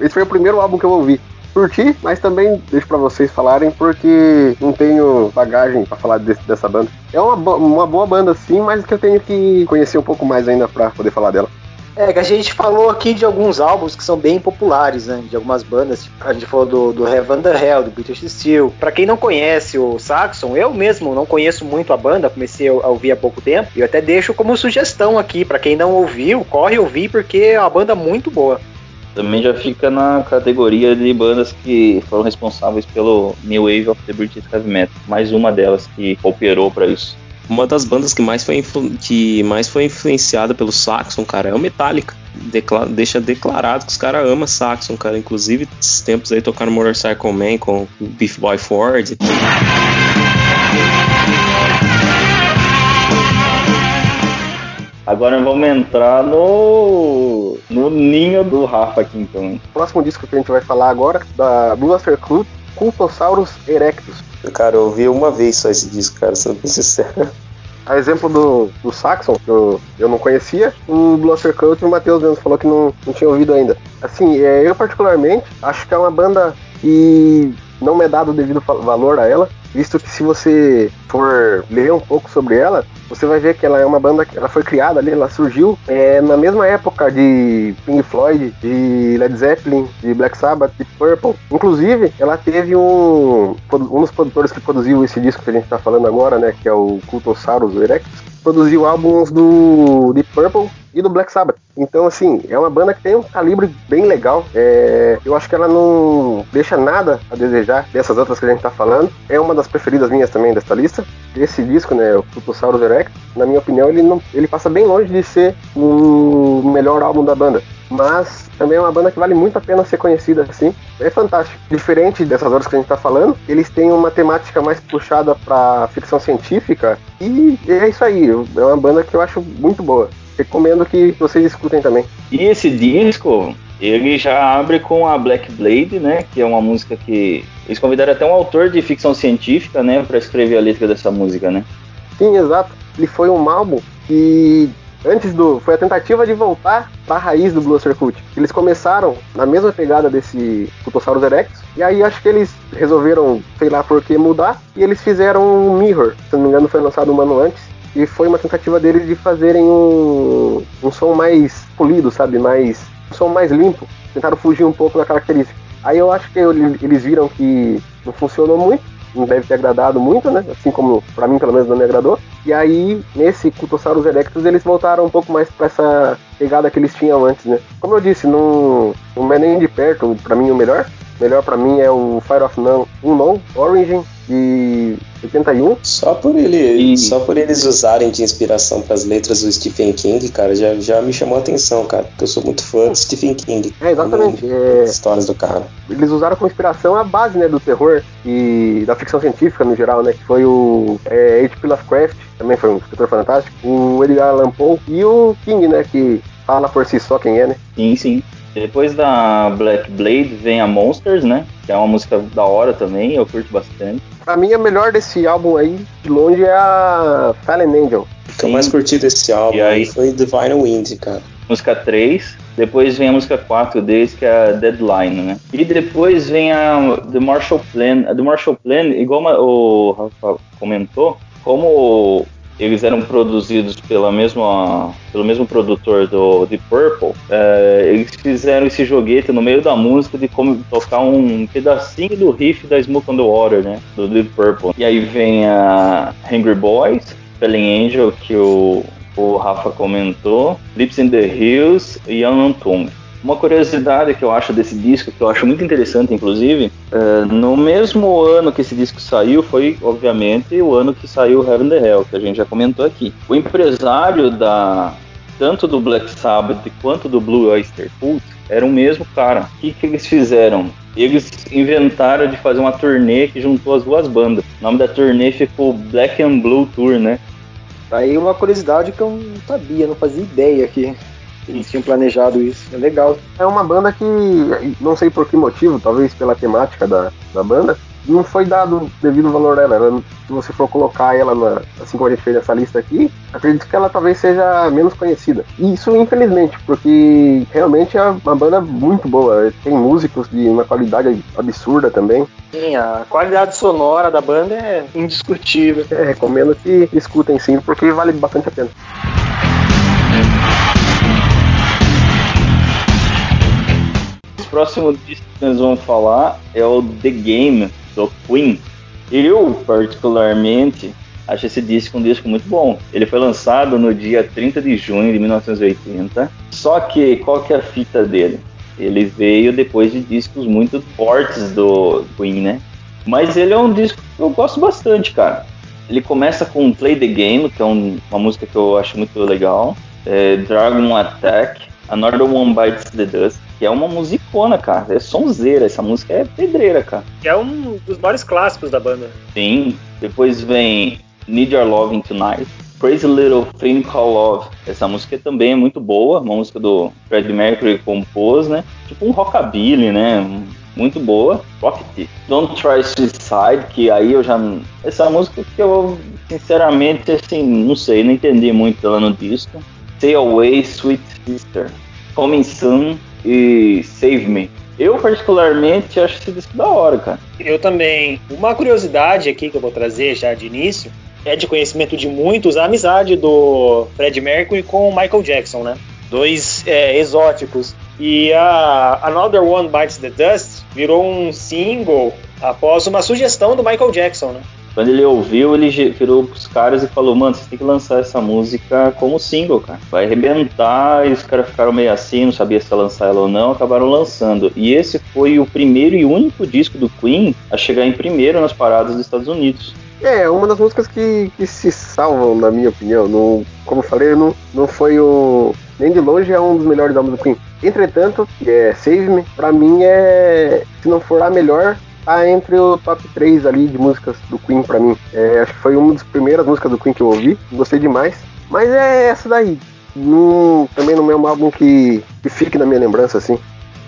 Esse foi o primeiro álbum que eu ouvi curti, mas também deixo para vocês falarem porque não tenho bagagem para falar desse, dessa banda. É uma, uma boa banda sim, mas que eu tenho que conhecer um pouco mais ainda para poder falar dela. É, que a gente falou aqui de alguns álbuns que são bem populares, né? De algumas bandas. A gente falou do, do Heaven the Hell, do British Steel. Pra quem não conhece o Saxon, eu mesmo não conheço muito a banda, comecei a ouvir há pouco tempo. E eu até deixo como sugestão aqui, para quem não ouviu, corre ouvir, porque é uma banda muito boa também já fica na categoria de bandas que foram responsáveis pelo New Wave of the British Heavy Metal. Mais uma delas que cooperou para isso. Uma das bandas que mais foi, que mais foi influenciada pelo Saxon, cara, é o Metallica. Decla deixa declarado que os caras amam Saxon, cara. Inclusive, esses tempos aí tocaram Motorcycle Man com Beef Boy Ford. Agora vamos entrar no, no ninho do Rafa aqui então. O próximo disco que a gente vai falar agora da Blue After Club, Cultosaurus Erectus. Cara, eu ouvi uma vez só esse disco, cara, sendo sincero. A exemplo do, do Saxon, que eu, eu não conhecia, o Blue After Cult, o Matheus mesmo falou que não, não tinha ouvido ainda. Assim, é, eu particularmente acho que é uma banda que não me é dado o devido valor a ela, visto que se você for ler um pouco sobre ela, você vai ver que ela é uma banda que ela foi criada ali, ela surgiu é, na mesma época de Pink Floyd, de Led Zeppelin, de Black Sabbath, de Purple. Inclusive, ela teve um um dos produtores que produziu esse disco que a gente está falando agora, né, que é o Cultosaurus Erectus, produziu álbuns do Deep Purple e do Black Sabbath. Então, assim, é uma banda que tem um calibre bem legal. É, eu acho que ela não deixa nada a desejar dessas outras que a gente tá falando. É uma das preferidas minhas também desta lista. Esse disco, né, o Plutosaurus Erect, na minha opinião, ele, não, ele passa bem longe de ser o melhor álbum da banda. Mas também é uma banda que vale muito a pena ser conhecida assim. É fantástico. Diferente dessas outras que a gente tá falando, eles têm uma temática mais puxada pra ficção científica. E é isso aí. É uma banda que eu acho muito boa recomendo que vocês escutem também. E esse disco, ele já abre com a Black Blade, né? Que é uma música que eles convidaram até um autor de ficção científica, né, para escrever a letra dessa música, né? Sim, exato. Ele foi um álbum que antes do foi a tentativa de voltar para a raiz do Bluster Cult. Eles começaram na mesma pegada desse Putosaurus Erectus e aí acho que eles resolveram, sei lá por que mudar e eles fizeram um Mirror. Se não me engano, foi lançado um ano antes e foi uma tentativa deles de fazerem um, um som mais polido, sabe? Mais, som mais limpo. Tentaram fugir um pouco da característica. Aí eu acho que eles viram que não funcionou muito, não deve ter agradado muito, né? Assim como para mim pelo menos não me agradou. E aí, nesse Cultosaurus Erectus, eles voltaram um pouco mais para essa pegada que eles tinham antes, né? Como eu disse, não, não é nem de perto para mim o melhor. Melhor para mim é o Fire of None Unknown Origin de 81. Só por ele, e... só por eles usarem de inspiração para as letras do Stephen King, cara, já, já me chamou a atenção, cara, porque eu sou muito fã do Stephen King. É, exatamente. É... Histórias do cara. Eles usaram como inspiração a base, né, do terror e da ficção científica no geral, né, que foi o é, H.P. Lovecraft, também foi um escritor fantástico, o Edgar Allan Poe e o King, né, que fala por si só quem é, né? Sim, sim. Depois da Black Blade vem a Monsters, né? Que é uma música da hora também, eu curto bastante. Pra mim, a melhor desse álbum aí, de longe, é a Fallen Angel. O que eu mais curti desse álbum e aí foi Divine Wind, cara. Música 3, depois vem a música 4 deles, que é a Deadline, né? E depois vem a The Marshall Plan. A The Marshall Plan, igual o Rafa comentou, como eles eram produzidos pela mesma, pelo mesmo produtor do The Purple. É, eles fizeram esse joguete no meio da música de como tocar um pedacinho do riff da Smoke on the Water, né? Do The Purple. E aí vem a Hungry Boys, Fallen Angel, que o, o Rafa comentou, Lips in the Hills e Unknown Tomb. Uma curiosidade que eu acho desse disco, que eu acho muito interessante, inclusive, é, no mesmo ano que esse disco saiu, foi, obviamente, o ano que saiu Heaven the Hell, que a gente já comentou aqui. O empresário da tanto do Black Sabbath quanto do Blue Oyster Cult era o mesmo cara. O que, que eles fizeram? Eles inventaram de fazer uma turnê que juntou as duas bandas. O nome da turnê ficou Black and Blue Tour, né? Aí uma curiosidade que eu não sabia, não fazia ideia que eles tinham planejado isso. É legal. É uma banda que, não sei por que motivo, talvez pela temática da, da banda, não foi dado devido valor dela. Ela, se você for colocar ela, na, assim como a gente fez nessa lista aqui, acredito que ela talvez seja menos conhecida. E isso, infelizmente, porque realmente é uma banda muito boa. Tem músicos de uma qualidade absurda também. Sim, a qualidade sonora da banda é indiscutível. É, recomendo que escutem sim, porque vale bastante a pena. Próximo disco que nós vamos falar é o The Game, do Queen. Eu, particularmente, acho esse disco um disco muito bom. Ele foi lançado no dia 30 de junho de 1980. Só que, qual que é a fita dele? Ele veio depois de discos muito fortes do Queen, né? Mas ele é um disco que eu gosto bastante, cara. Ele começa com Play the Game, que é um, uma música que eu acho muito legal. É Dragon Attack, Another One Bites the Dust, que é uma musicona, cara. É sonzeira, essa música é pedreira, cara. Que é um dos maiores clássicos da banda. Sim. Depois vem Need Your Loving Tonight. Crazy Little Thing Called Love. Essa música também é muito boa, uma música do Freddie Mercury compôs, né? Tipo um rockabilly, né? Muito boa. Rocket. Don't Try Suicide, que aí eu já. Essa música que eu, sinceramente, assim, não sei, não entendi muito ela no disco. Stay Away, Sweet Sister. Coming Soon e Save Me. Eu, particularmente, acho esse disco da hora, cara. Eu também. Uma curiosidade aqui que eu vou trazer já de início é de conhecimento de muitos a amizade do Fred Mercury com o Michael Jackson, né? Dois é, exóticos. E a Another One Bites the Dust virou um single após uma sugestão do Michael Jackson, né? Quando ele ouviu, ele virou pros caras e falou: Mano, você tem que lançar essa música como single, cara. Vai arrebentar. E os caras ficaram meio assim, não sabia se ia lançar ela ou não, acabaram lançando. E esse foi o primeiro e único disco do Queen a chegar em primeiro nas paradas dos Estados Unidos. É, uma das músicas que, que se salvam, na minha opinião. Não, como eu falei, não, não foi o. Nem de longe é um dos melhores álbuns do Queen. Entretanto, é, Save Me, pra mim é. Se não for a melhor, tá entre o top 3 ali de músicas do Queen pra mim. É, acho que foi uma das primeiras músicas do Queen que eu ouvi, gostei demais. Mas é essa daí. Não, também não é um álbum que, que fique na minha lembrança, assim.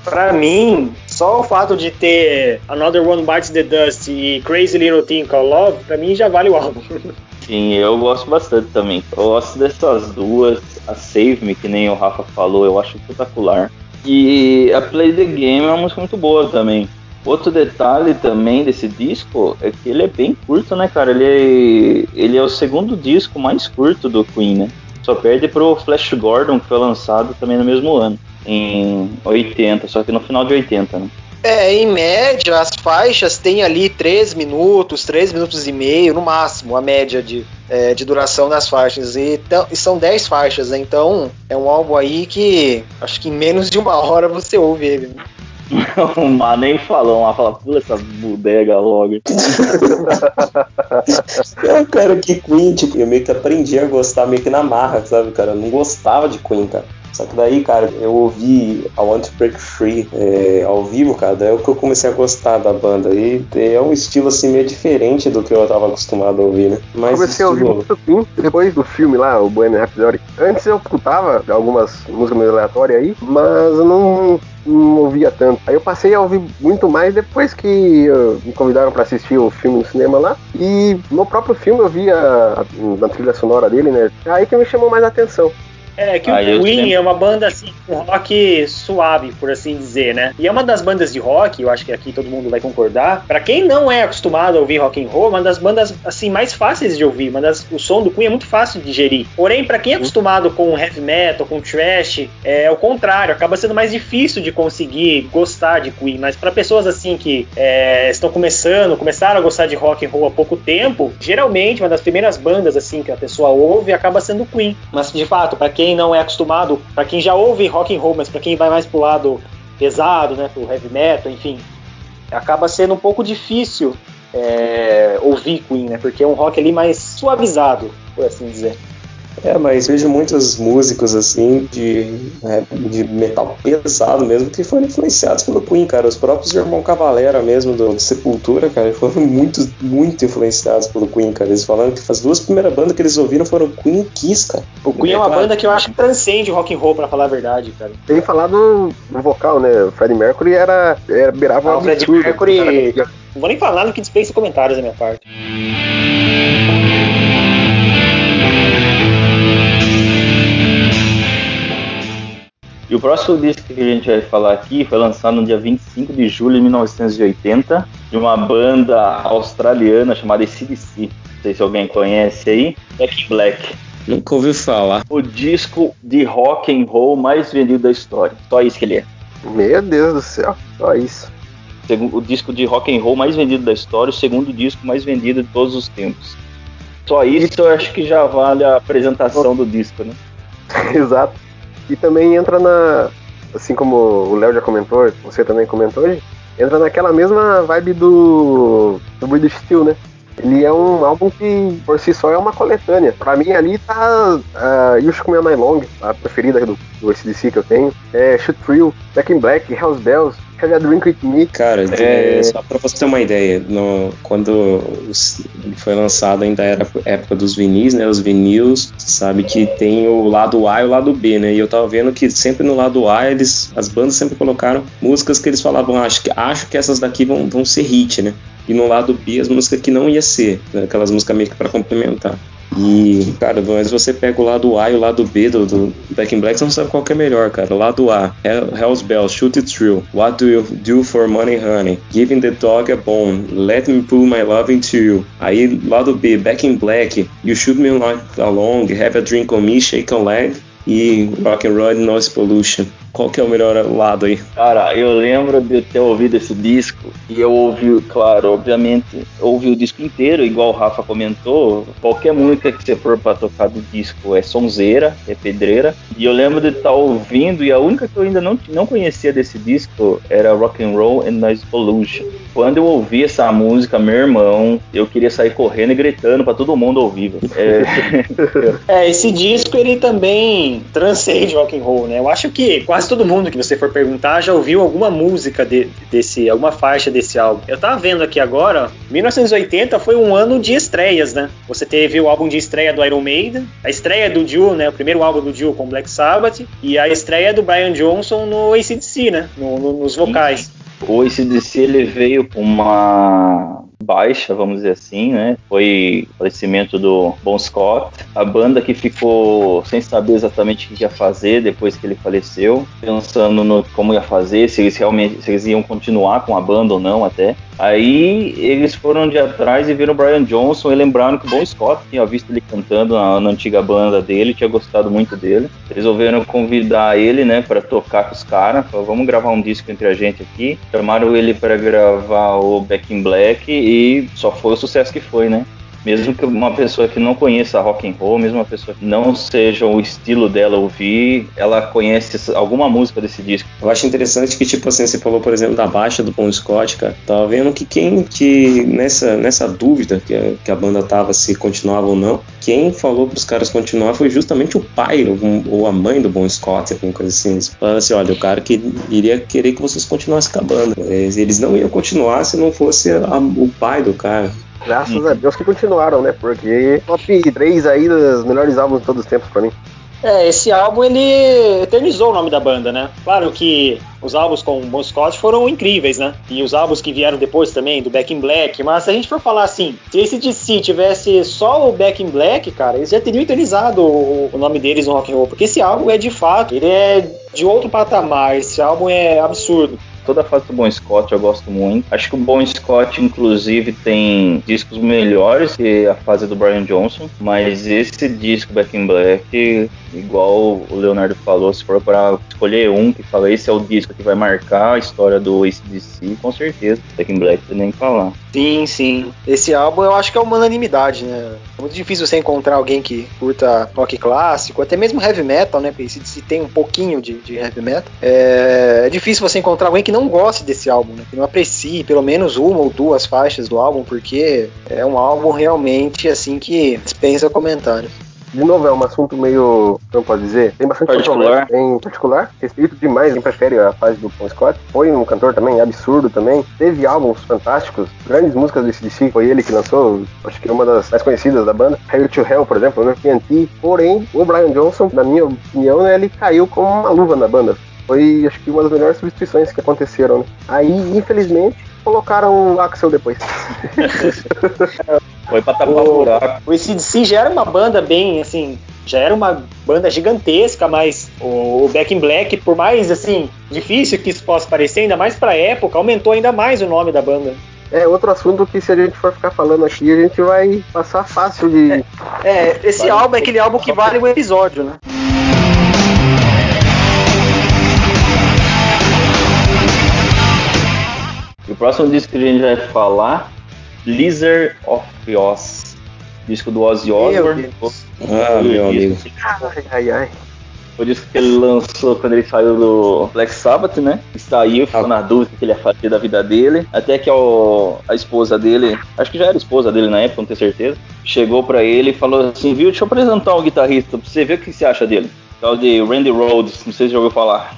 Pra mim, só o fato de ter Another One Bites the Dust e Crazy Little Thing Called Love, pra mim já vale o álbum. Sim, eu gosto bastante também. Eu gosto dessas duas. A Save Me, que nem o Rafa falou, eu acho espetacular. E a Play the Game é uma música muito boa também. Outro detalhe também desse disco é que ele é bem curto, né, cara? Ele é, ele é o segundo disco mais curto do Queen, né? Só perde pro Flash Gordon, que foi lançado também no mesmo ano, em 80, só que no final de 80, né? É, em média, as faixas têm ali 3 minutos, 3 minutos e meio, no máximo, a média de, é, de duração das faixas. E, e são 10 faixas, né? Então é um álbum aí que acho que em menos de uma hora você ouve ele. Né? o Mar nem falou, o Mar fala, pula essa bodega logo. é, cara, que Queen, tipo, eu meio que aprendi a gostar meio que na marra, sabe, cara? Eu não gostava de Queen, cara. Só que daí, cara, eu ouvi a Want to Break Free é, ao vivo, cara, daí é o que eu comecei a gostar da banda. E é um estilo assim meio diferente do que eu tava acostumado a ouvir, né? Mas comecei estilo... a ouvir muito Queen depois do filme lá, o Bohemian Rhapsody. Antes eu escutava algumas músicas meio aleatórias aí, mas eu não não ouvia tanto. Aí eu passei a ouvir muito mais depois que uh, me convidaram para assistir o filme no cinema lá. E no próprio filme eu via na trilha sonora dele, né? Aí que me chamou mais a atenção. É, que o Queen é uma banda assim, um rock suave, por assim dizer, né? E é uma das bandas de rock, eu acho que aqui todo mundo vai concordar. Para quem não é acostumado a ouvir rock and roll, uma das bandas assim mais fáceis de ouvir, uma das, o som do Queen é muito fácil de digerir. Porém, para quem é acostumado com heavy metal, com trash, é o contrário, acaba sendo mais difícil de conseguir gostar de Queen. Mas para pessoas assim que é, estão começando, começaram a gostar de rock and roll há pouco tempo, geralmente uma das primeiras bandas assim que a pessoa ouve acaba sendo Queen. Mas de fato, para quem quem não é acostumado, para quem já ouve rock and roll, mas para quem vai mais pro lado pesado, né, pro heavy metal, enfim, acaba sendo um pouco difícil é, ouvir Queen, né, porque é um rock ali mais suavizado, por assim dizer. É, mas vejo muitos músicos assim de, de metal pesado mesmo que foram influenciados pelo Queen, cara. Os próprios Irmão Cavalera mesmo do Sepultura, cara, foram muito, muito influenciados pelo Queen, cara. Eles falaram que as duas primeiras bandas que eles ouviram foram Queen e Kiss, cara. O Queen é, é uma claro. banda que eu acho que transcende o rock and roll, pra falar a verdade, cara. Tem falado no vocal, né? O Freddie Mercury era, era beirava ah, o Freddie Mercury. Não vou nem falar no que dispensa comentários da minha parte. E o próximo disco que a gente vai falar aqui foi lançado no dia 25 de julho de 1980, de uma banda australiana chamada CDC. Não sei se alguém conhece aí. Back in Black. Nunca ouvi falar. O disco de rock and roll mais vendido da história. Só isso que ele é. Meu Deus do céu, só isso. O disco de rock and roll mais vendido da história, o segundo disco mais vendido de todos os tempos. Só isso eu acho que já vale a apresentação do disco, né? Exato. E também entra na. Assim como o Léo já comentou, você também comentou hoje, entra naquela mesma vibe do. do British Steel, né? Ele é um álbum que, por si só, é uma coletânea. Pra mim, ali tá uh, You Should Me Long, a preferida do, do que eu tenho. É Shoot Thrill, Back in Black, Hell's Bells, Drink With Me. Cara, é... só pra você ter uma ideia, no, quando foi lançado ainda era época dos vinis, né? Os vinis, sabe que tem o lado A e o lado B, né? E eu tava vendo que sempre no lado A eles, as bandas sempre colocaram músicas que eles falavam, acho que, acho que essas daqui vão, vão ser hit, né? E no lado B as músicas que não ia ser, né? aquelas músicas meio que pra complementar. E, cara, mas você pega o lado A e o lado B do, do Back in Black, você não sabe qual é melhor, cara. O lado A, Hell's Bells, Shoot It Through, What Do You Do For Money Honey, Giving the Dog a Bone, Let Me Pull My Love Into You. Aí, lado B, Back in Black, You Shoot Me Like Along, Have a Drink on Me, Shake a Leg e Rock and Roll Noise Pollution. Qual que é o melhor lado aí? Cara, eu lembro de ter ouvido esse disco e eu ouvi, claro, obviamente, ouvi o disco inteiro, igual o Rafa comentou. Qualquer música que você for para tocar do disco é sonzeira, é pedreira. E eu lembro de estar tá ouvindo e a única que eu ainda não, não conhecia desse disco era Rock and Roll and Noise Pollution. Quando eu ouvi essa música, meu irmão, eu queria sair correndo e gritando para todo mundo ouvir. É... é, esse disco ele também transcende rock and roll, né? Eu acho que quase quase todo mundo que você for perguntar já ouviu alguma música de, desse, alguma faixa desse álbum. Eu tava vendo aqui agora, 1980 foi um ano de estreias, né? Você teve o álbum de estreia do Iron Maiden, a estreia do Dio, né? O primeiro álbum do Dio com Black Sabbath e a estreia do Brian Johnson no ACDC, né? No, no, nos vocais. O ACDC ele veio com uma baixa, vamos dizer assim, né? Foi o falecimento do Bon Scott, a banda que ficou sem saber exatamente o que ia fazer depois que ele faleceu, pensando no como ia fazer, se eles realmente se eles iam continuar com a banda ou não até. Aí eles foram de atrás e viram o Brian Johnson e lembraram que o Bon Scott tinha visto ele cantando na, na antiga banda dele, tinha gostado muito dele. Resolveram convidar ele, né, para tocar com os caras. Falaram, vamos gravar um disco entre a gente aqui. Chamaram ele para gravar o Back in Black e só foi o sucesso que foi, né? Mesmo que uma pessoa que não conheça rock and roll, mesmo uma pessoa que não seja o estilo dela ouvir, ela conhece alguma música desse disco. Eu acho interessante que, tipo assim, você falou, por exemplo, da baixa do Bon Scott, cara. Tava vendo que quem que nessa, nessa dúvida que a, que a banda tava se continuava ou não, quem falou pros caras continuar foi justamente o pai ou, ou a mãe do Bon Scott, alguma coisa assim. Eles falaram assim, olha, o cara que iria querer que vocês continuassem com a banda. Eles não iam continuar se não fosse a, o pai do cara. Graças uhum. a Deus que continuaram, né? Porque top 3 aí dos melhores álbuns de todos os tempos pra mim. É, esse álbum ele eternizou o nome da banda, né? Claro que os álbuns com o Bon Scott foram incríveis, né? E os álbuns que vieram depois também, do Back in Black. Mas se a gente for falar assim, se esse DC tivesse só o Back in Black, cara, eles já teriam eternizado o, o nome deles no rock and roll. Porque esse álbum é de fato, ele é de outro patamar. Esse álbum é absurdo toda a fase do Bon Scott eu gosto muito. Acho que o Bon Scott, inclusive, tem discos melhores que a fase do Brian Johnson, mas esse disco Back in Black, igual o Leonardo falou, se for para escolher um que fala esse é o disco que vai marcar a história do ACDC, com certeza. Back in Black, nem falar. Sim, sim. Esse álbum eu acho que é uma unanimidade, né? É muito difícil você encontrar alguém que curta rock clássico, até mesmo heavy metal, né? Porque se tem um pouquinho de, de heavy metal. É, é, difícil você encontrar alguém que não goste desse álbum, né? Que não aprecie pelo menos uma ou duas faixas do álbum, porque é um álbum realmente assim que dispensa comentários. De novo, é um assunto meio, como pode dizer, tem bastante Particular. Em particular, respeito demais, quem prefere a fase do Paul Scott. Foi um cantor também absurdo também. Teve álbuns fantásticos, grandes músicas do CDC, foi ele que lançou, acho que é uma das mais conhecidas da banda. Hail to Hell, por exemplo, né? TNT. Porém, o Brian Johnson, na minha opinião, né, ele caiu como uma luva na banda. Foi, acho que, uma das melhores substituições que aconteceram, né? Aí, infelizmente, colocaram o Axel depois. Foi pra tapar o buraco. O ACDC já era uma banda bem, assim, já era uma banda gigantesca, mas o Back in Black, por mais, assim, difícil que isso possa parecer, ainda mais pra época, aumentou ainda mais o nome da banda. É outro assunto que se a gente for ficar falando aqui, a gente vai passar fácil de. É, esse Vale. álbum é aquele álbum que vale um episódio, né? E o próximo disco que a gente vai falar, Blizzard of Oz. Disco do Ozzy Osbourne. Ah, meu amigo. Ai, ai, ai. Foi o disco que ele lançou quando ele saiu do Black Sabbath, né? E saiu, ficou na dúvida o que ele ia fazer da vida dele. Até que o- a esposa dele, acho que já era esposa dele na época, não tenho certeza, chegou pra ele e falou assim: Viu, deixa eu apresentar um guitarrista pra você ver o que você acha dele. Tal de Randy Rhodes, não sei se já ouviu falar.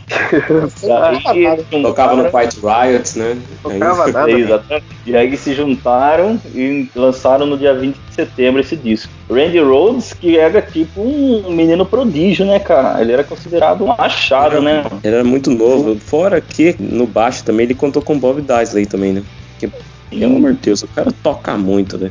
Aí, Tocava no Fight Riot, né? Tocava nada. É, exatamente. E aí se juntaram e lançaram no dia 20 de setembro esse disco. Randy Rhodes, que era tipo um menino prodígio, né, cara? Ele era considerado um achado, né? Ele era muito novo. Fora que no baixo também ele contou com Bob Daisley também, né? Que, pelo amor de Deus, o cara toca muito, né?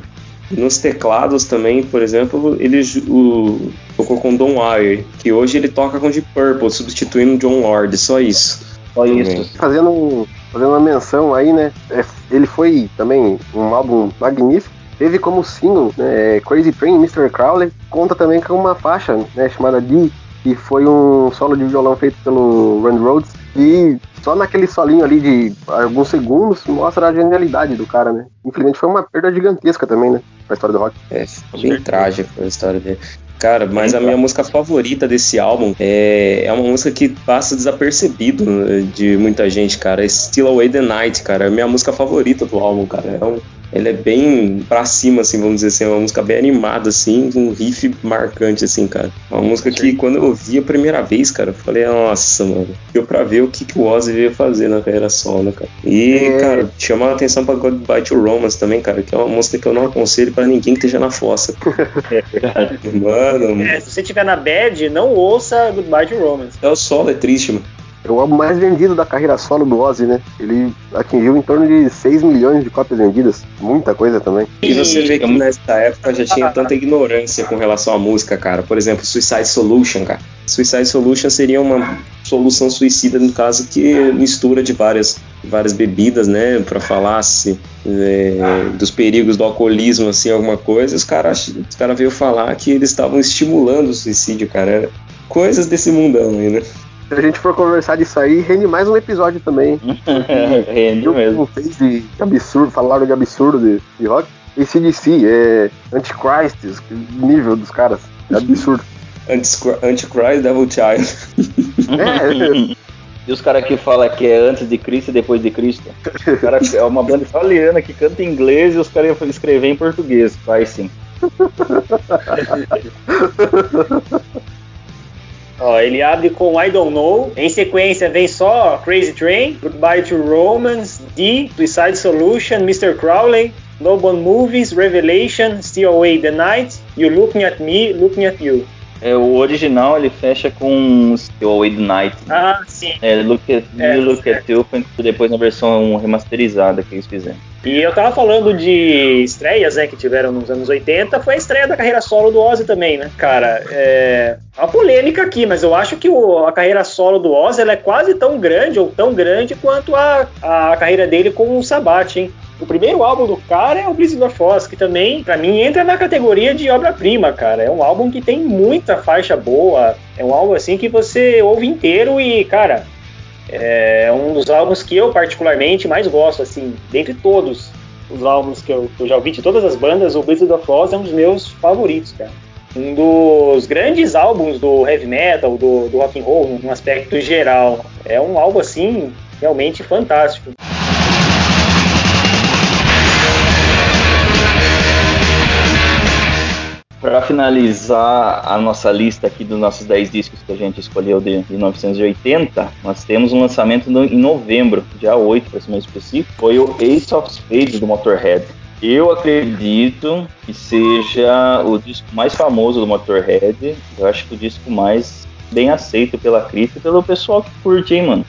Nos teclados também, por exemplo, ele o- tocou com Don Wire, que hoje ele toca com Deep Purple, substituindo John Lord, só isso. Só isso. Fazendo, fazendo uma menção aí, né? é, ele foi também um álbum magnífico. Teve como single né, Crazy Train, Mr. Crowley. Conta também com uma faixa né, chamada D, que foi um solo de violão feito pelo Randy Rhodes. E só naquele solinho ali de alguns segundos mostra a genialidade do cara, né? Infelizmente foi uma perda gigantesca também, né? Pra história do rock. É bem trágico a história dele. Cara, mas a minha música favorita desse álbum é, é uma música que passa desapercebido né, de muita gente, cara. É Still Away the Night, cara. É a minha música favorita do álbum, cara. É um, ela é bem pra cima, assim, vamos dizer assim. É uma música bem animada, assim, com um riff marcante, assim, cara. Uma música que quando eu ouvi a primeira vez, cara, eu falei, nossa, mano. Deu pra ver o que, que o Ozzy veio fazer na carreira solo, cara. E, É. cara, chamar a atenção pra Goodbye to Romance também, cara, que é uma música que eu não aconselho pra ninguém que esteja na fossa. É verdade. Mano, É, se você tiver na bad, não ouça Goodbye to Romance. é o solo, é triste, mano. É o álbum mais vendido da carreira solo do Ozzy, né? Ele atingiu em torno de 6 milhões de cópias vendidas. Muita coisa também. E você vê que nessa época já tinha tanta ignorância com relação à música, cara. Por exemplo, Suicide Solution, cara. Suicide Solution seria uma solução suicida, no caso, que mistura de várias, várias bebidas, né? Pra falar se, é, dos perigos do alcoolismo, assim, alguma coisa. Os caras os cara veio falar que eles estavam estimulando o suicídio, cara. Coisas desse mundão aí, né? Se a gente for conversar disso aí, rende mais um episódio também. Rende mesmo. fez de absurdo, falaram de absurdo de, de rock. Esse DC, é Antichrist, o nível dos caras. É absurdo. Antichrist Devil Child. É, E os caras que falam que é antes de Cristo e depois de Cristo. Cara, é uma banda italiana que canta em inglês e os caras iam escrever em português. Faz sim. Ó, ele abre com I Don't Know. Em sequência vem só Crazy Train, Goodbye to Romance, D, Suicide Solution, Mr. Crowley, No One Movies, Revelation, Still Away the Night, You Looking at Me, Looking at You. É, o original ele fecha com Still Away the Night. Ah, sim. É, Look at É, You, Look at You, depois na versão remasterizada que eles fizeram. E eu tava falando de estreias, né, que tiveram nos anos 80, foi a estreia da carreira solo do Ozzy também, né? Cara, é uma polêmica aqui, mas eu acho que o- a carreira solo do Ozzy ela é quase tão grande ou tão grande quanto a, a carreira dele com o Sabat, hein? O primeiro álbum do cara é o Blizzard of Oz, que também, pra mim, entra na categoria de obra-prima, cara. É um álbum que tem muita faixa boa, é um álbum assim que você ouve inteiro e, cara, é um dos álbuns que eu particularmente mais gosto, assim, dentre todos os álbuns que eu, que eu já ouvi de todas as bandas, o Blizzard of Oz é um dos meus favoritos, cara. Um dos grandes álbuns do heavy metal, do, do rock and roll, num aspecto geral. É um álbum, assim, realmente fantástico. Para finalizar a nossa lista aqui dos nossos 10 discos que a gente escolheu de 1980, nós temos um lançamento no, em novembro, dia 8 para ser mais específico, foi o Ace of Spades do Motorhead. Eu acredito que seja o disco mais famoso do Motorhead. Eu acho que o disco mais bem aceito pela crítica e pelo pessoal que curte, hein, mano.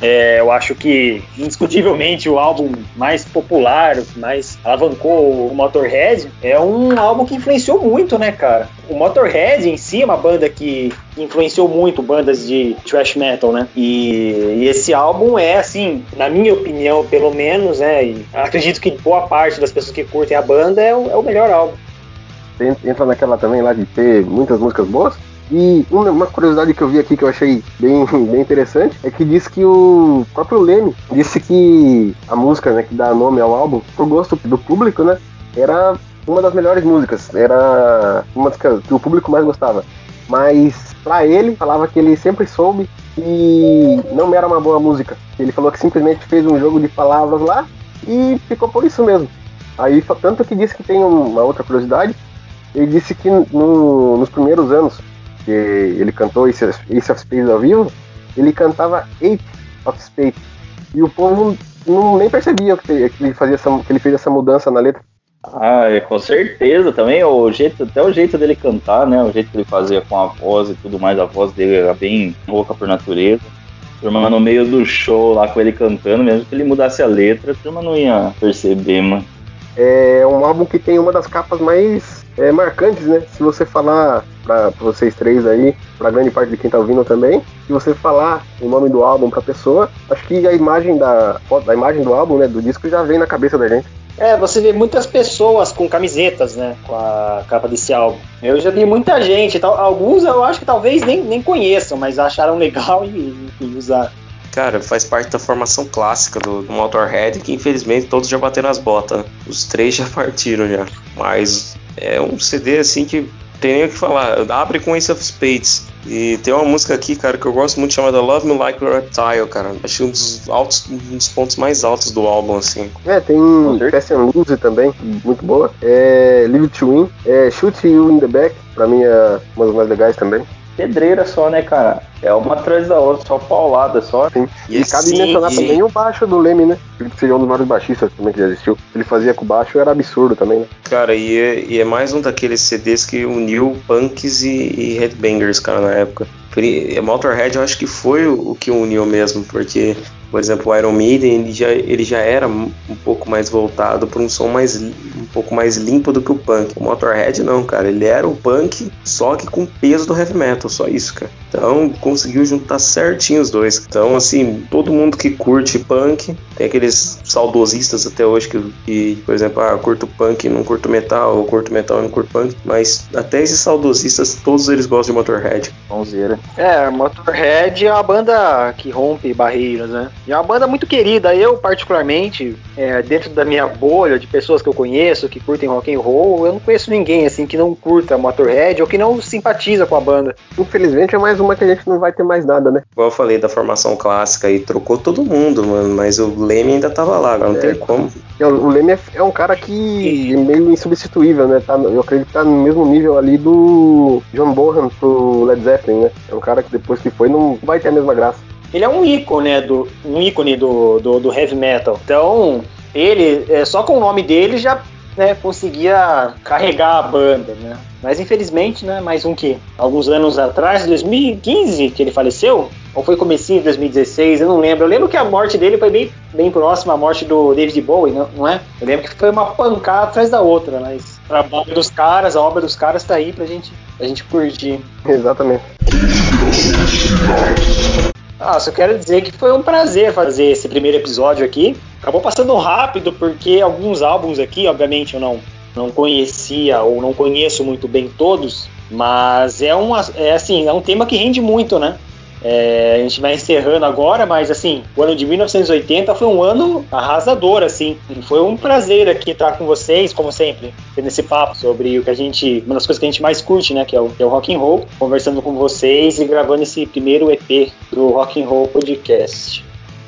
É, eu acho que, indiscutivelmente, o álbum mais popular, mais alavancou o Motorhead, é um álbum que influenciou muito, né, cara? O Motorhead em si é uma banda que influenciou muito bandas de thrash metal, né? E, e esse álbum é, assim, na minha opinião, pelo menos, né? E acredito que boa parte das pessoas que curtem a banda é o, é o melhor álbum. Entra naquela também lá de ter muitas músicas boas? E uma, curiosidade que eu vi aqui que eu achei bem, bem interessante é que diz que o próprio Leme disse que a música né, que dá nome ao álbum, por gosto do público, né, era uma das melhores músicas, era uma das que o público mais gostava. Mas para ele, falava que ele sempre soube que não era uma boa música. Ele falou que simplesmente fez um jogo de palavras lá e ficou por isso mesmo. Aí, tanto que disse que tem uma outra curiosidade, ele disse que no, nos primeiros anos que ele cantou Ace of, Ace of Spades ao vivo, ele cantava Eight of Spades. E o povo não, nem percebia que ele, fazia essa, que ele fez essa mudança na letra. Ah, é, com certeza também o jeito, até o jeito dele cantar, né? O jeito que ele fazia com a voz e tudo mais, a voz dele era bem rouca por natureza. A turma no meio do show lá com ele cantando, mesmo que ele mudasse a letra, a turma não ia perceber, mano. É um álbum que tem uma das capas mais é, marcantes, né? Se você falar para vocês três aí, para grande parte de quem tá ouvindo também, se você falar o nome do álbum pra pessoa, acho que a imagem da, a imagem do álbum, né, do disco já vem na cabeça da gente. É, você vê muitas pessoas com camisetas, né, com a capa desse álbum. Eu já vi muita gente, tal, alguns eu acho que talvez nem, nem conheçam, mas acharam legal e, e usaram. Cara, faz parte da formação clássica do, do Motorhead, que infelizmente todos já bateram as botas. Né? Os três já partiram já. Mas é um CD assim que tem nem o que falar. Abre com Ace of Spades. E tem uma música aqui, cara, que eu gosto muito chamada Love Me Like a Reptile, cara. Acho um dos, altos, um dos pontos mais altos do álbum, assim. É, tem Fast and Lose também, muito boa. É, Live to Win. É, Shoot You in the Back, pra mim é uma das mais legais também pedreira só, né, cara? É uma atrás da outra, só paulada só. Sim. E, e cabe sim, mencionar e... também o baixo do Leme, né? Ele seria um dos maiores baixistas também que já existiu. Ele fazia com o baixo era absurdo também, né? Cara, e é, e é mais um daqueles CDs que uniu punks e, e headbangers, cara, na época. Motorhead eu acho que foi o, o que uniu mesmo, porque por exemplo, o Iron Maiden ele já, ele já era um pouco mais voltado para um som mais um pouco mais limpo do que o punk. O Motorhead não, cara, ele era o punk só que com peso do heavy metal, só isso, cara. Então conseguiu juntar certinho os dois. Então assim, todo mundo que curte punk, tem aqueles saudosistas até hoje que, que por exemplo, ah, curto punk, não curto metal, ou curto metal e não curto punk, mas até esses saudosistas, todos eles gostam de Motorhead. Bonzeira. É, Motorhead é uma banda que rompe barreiras, né? E é uma banda muito querida. Eu, particularmente, é, dentro da minha bolha de pessoas que eu conheço, que curtem rock and roll, eu não conheço ninguém assim que não curta Motorhead ou que não simpatiza com a banda. Infelizmente é mais uma que a gente não vai ter mais nada, né? Igual eu falei da formação clássica e trocou todo mundo, mano. Mas o Leme ainda tava lá, não é, tem como. O Leme é, é um cara que é meio insubstituível, né? Tá, eu acredito que tá no mesmo nível ali do John Bonham pro Led Zeppelin, né? É um cara que depois que foi não vai ter a mesma graça ele é um ícone, né, do, um ícone do, do, do heavy metal. Então, ele, é, só com o nome dele já né, conseguia carregar a banda, né? Mas infelizmente, né, mais um que alguns anos atrás, 2015, que ele faleceu, ou foi comecinho de 2016, eu não lembro. Eu lembro que a morte dele foi bem, bem próxima à morte do David Bowie, não, não é? Eu lembro que foi uma pancada atrás da outra, mas o trabalho dos caras, a obra dos caras tá aí pra gente, pra gente curtir. Exatamente. Ah, só quero dizer que foi um prazer fazer esse primeiro episódio aqui. Acabou passando rápido porque alguns álbuns aqui, obviamente, eu não, não conhecia ou não conheço muito bem todos, mas é, um, é assim, é um tema que rende muito, né? É, a gente vai encerrando agora, mas assim, o ano de 1980 foi um ano arrasador, assim. E foi um prazer aqui estar com vocês, como sempre, tendo esse papo sobre o que a gente, uma das coisas que a gente mais curte, né, que é o, que é o rock and roll, conversando com vocês e gravando esse primeiro EP do Rock and Roll Podcast.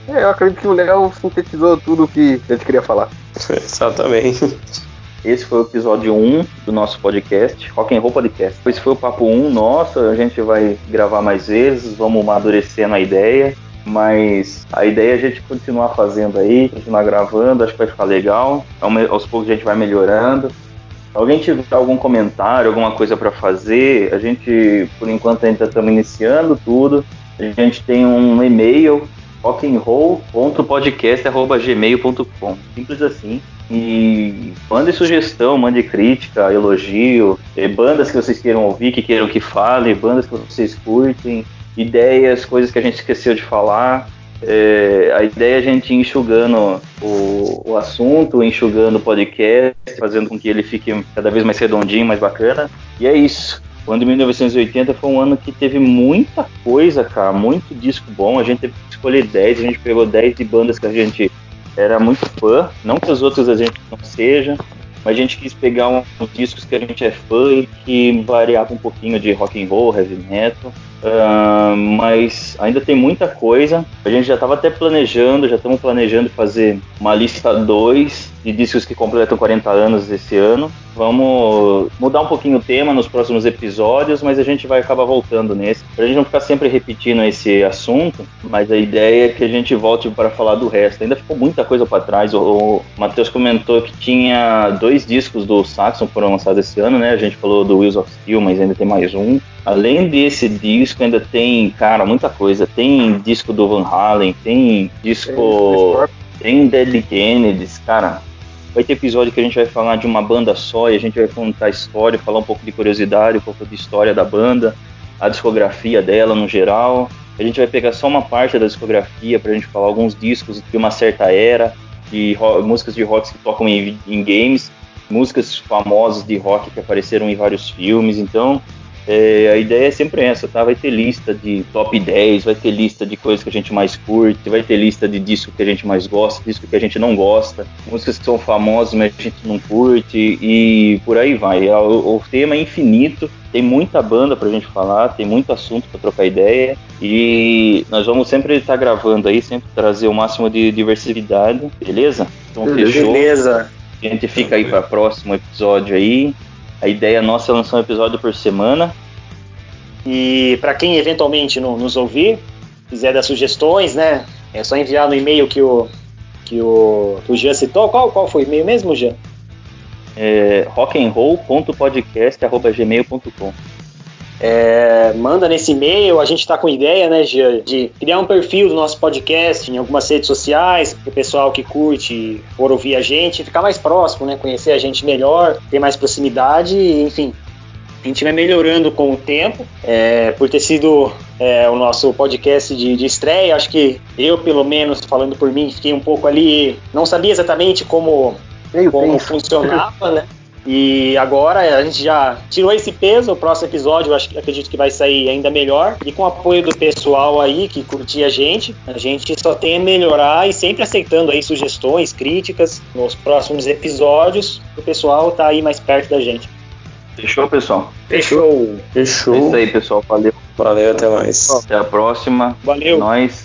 É, eu acredito que o Léo sintetizou tudo o que a gente queria falar. Exatamente. Esse foi o episódio 1 do nosso podcast, Rock and Roll Podcast. Esse foi o papo 1 nosso, a gente vai gravar mais vezes, vamos amadurecendo a ideia. Mas a ideia é a gente continuar fazendo aí, continuar gravando, acho que vai ficar legal. Aos poucos a gente vai melhorando. Alguém tiver algum comentário, alguma coisa para fazer, a gente, por enquanto, ainda estamos iniciando tudo. A gente tem um e-mail, rockandroll.podcast.gmail.com. Simples assim. E mande sugestão, mande crítica, elogio, bandas que vocês queiram ouvir, que queiram que fale, bandas que vocês curtem, ideias, coisas que a gente esqueceu de falar. É, a ideia é a gente ir enxugando o, o assunto, enxugando o podcast, fazendo com que ele fique cada vez mais redondinho, mais bacana. E é isso. O ano de 1980 foi um ano que teve muita coisa, cara, muito disco bom. A gente teve que escolher 10, a gente pegou 10 de bandas que a gente era muito fã. Não que os outros a gente não seja, mas a gente quis pegar uns discos que a gente é fã e que variava um pouquinho de rock and roll, heavy metal. Uh, mas ainda tem muita coisa. A gente já estava até planejando, já estamos planejando fazer uma lista 2 de discos que completam 40 anos esse ano. Vamos mudar um pouquinho o tema nos próximos episódios, mas a gente vai acabar voltando nesse. Pra gente não ficar sempre repetindo esse assunto, mas a ideia é que a gente volte para falar do resto. Ainda ficou muita coisa para trás. O, o Matheus comentou que tinha dois discos do Saxon que foram lançados esse ano, né? A gente falou do Wheels of Steel, mas ainda tem mais um. Além desse disco, ainda tem, cara, muita coisa. Tem disco do Van Halen, tem disco. Tem Dead Kennedys, cara Vai ter episódio que a gente vai falar de uma banda só e a gente vai contar a história, falar um pouco de curiosidade, um pouco de história da banda, a discografia dela no geral. A gente vai pegar só uma parte da discografia para a gente falar alguns discos de uma certa era, de músicas de rock que tocam em, em games, músicas famosas de rock que apareceram em vários filmes. Então, é, a ideia é sempre essa, tá? Vai ter lista de top 10, vai ter lista de coisas que a gente mais curte, vai ter lista de disco que a gente mais gosta, disco que a gente não gosta, músicas que são famosas, mas a gente não curte, e por aí vai. É, o, o tema é infinito, tem muita banda pra gente falar, tem muito assunto para trocar ideia, e nós vamos sempre estar gravando aí, sempre trazer o máximo de diversidade, beleza? Então fechou. Beleza. A gente fica aí para próximo episódio aí. A ideia nossa é lançar um episódio por semana. E para quem eventualmente não nos ouvir, quiser dar sugestões, né? É só enviar no e-mail que o, que o, que o Jean citou. Qual, qual foi o e-mail mesmo, Jean? É rockandroll.podcast.gmail.com é, manda nesse e-mail, a gente está com ideia, né, de, de, criar um perfil do nosso podcast em algumas redes sociais, para o pessoal que curte for ouvir a gente, ficar mais próximo, né, conhecer a gente melhor, ter mais proximidade, enfim. A gente vai melhorando com o tempo, é, por ter sido é, o nosso podcast de, de estreia. Acho que eu, pelo menos, falando por mim, fiquei um pouco ali, não sabia exatamente como, como funcionava, né? E agora a gente já tirou esse peso. O próximo episódio eu acho, acredito que vai sair ainda melhor. E com o apoio do pessoal aí que curtia a gente, a gente só tem a melhorar e sempre aceitando aí sugestões, críticas nos próximos episódios. O pessoal tá aí mais perto da gente. Fechou, pessoal? Fechou. Fechou. É isso aí, pessoal. Valeu. Valeu, até mais. Até a próxima. Valeu. É nóis.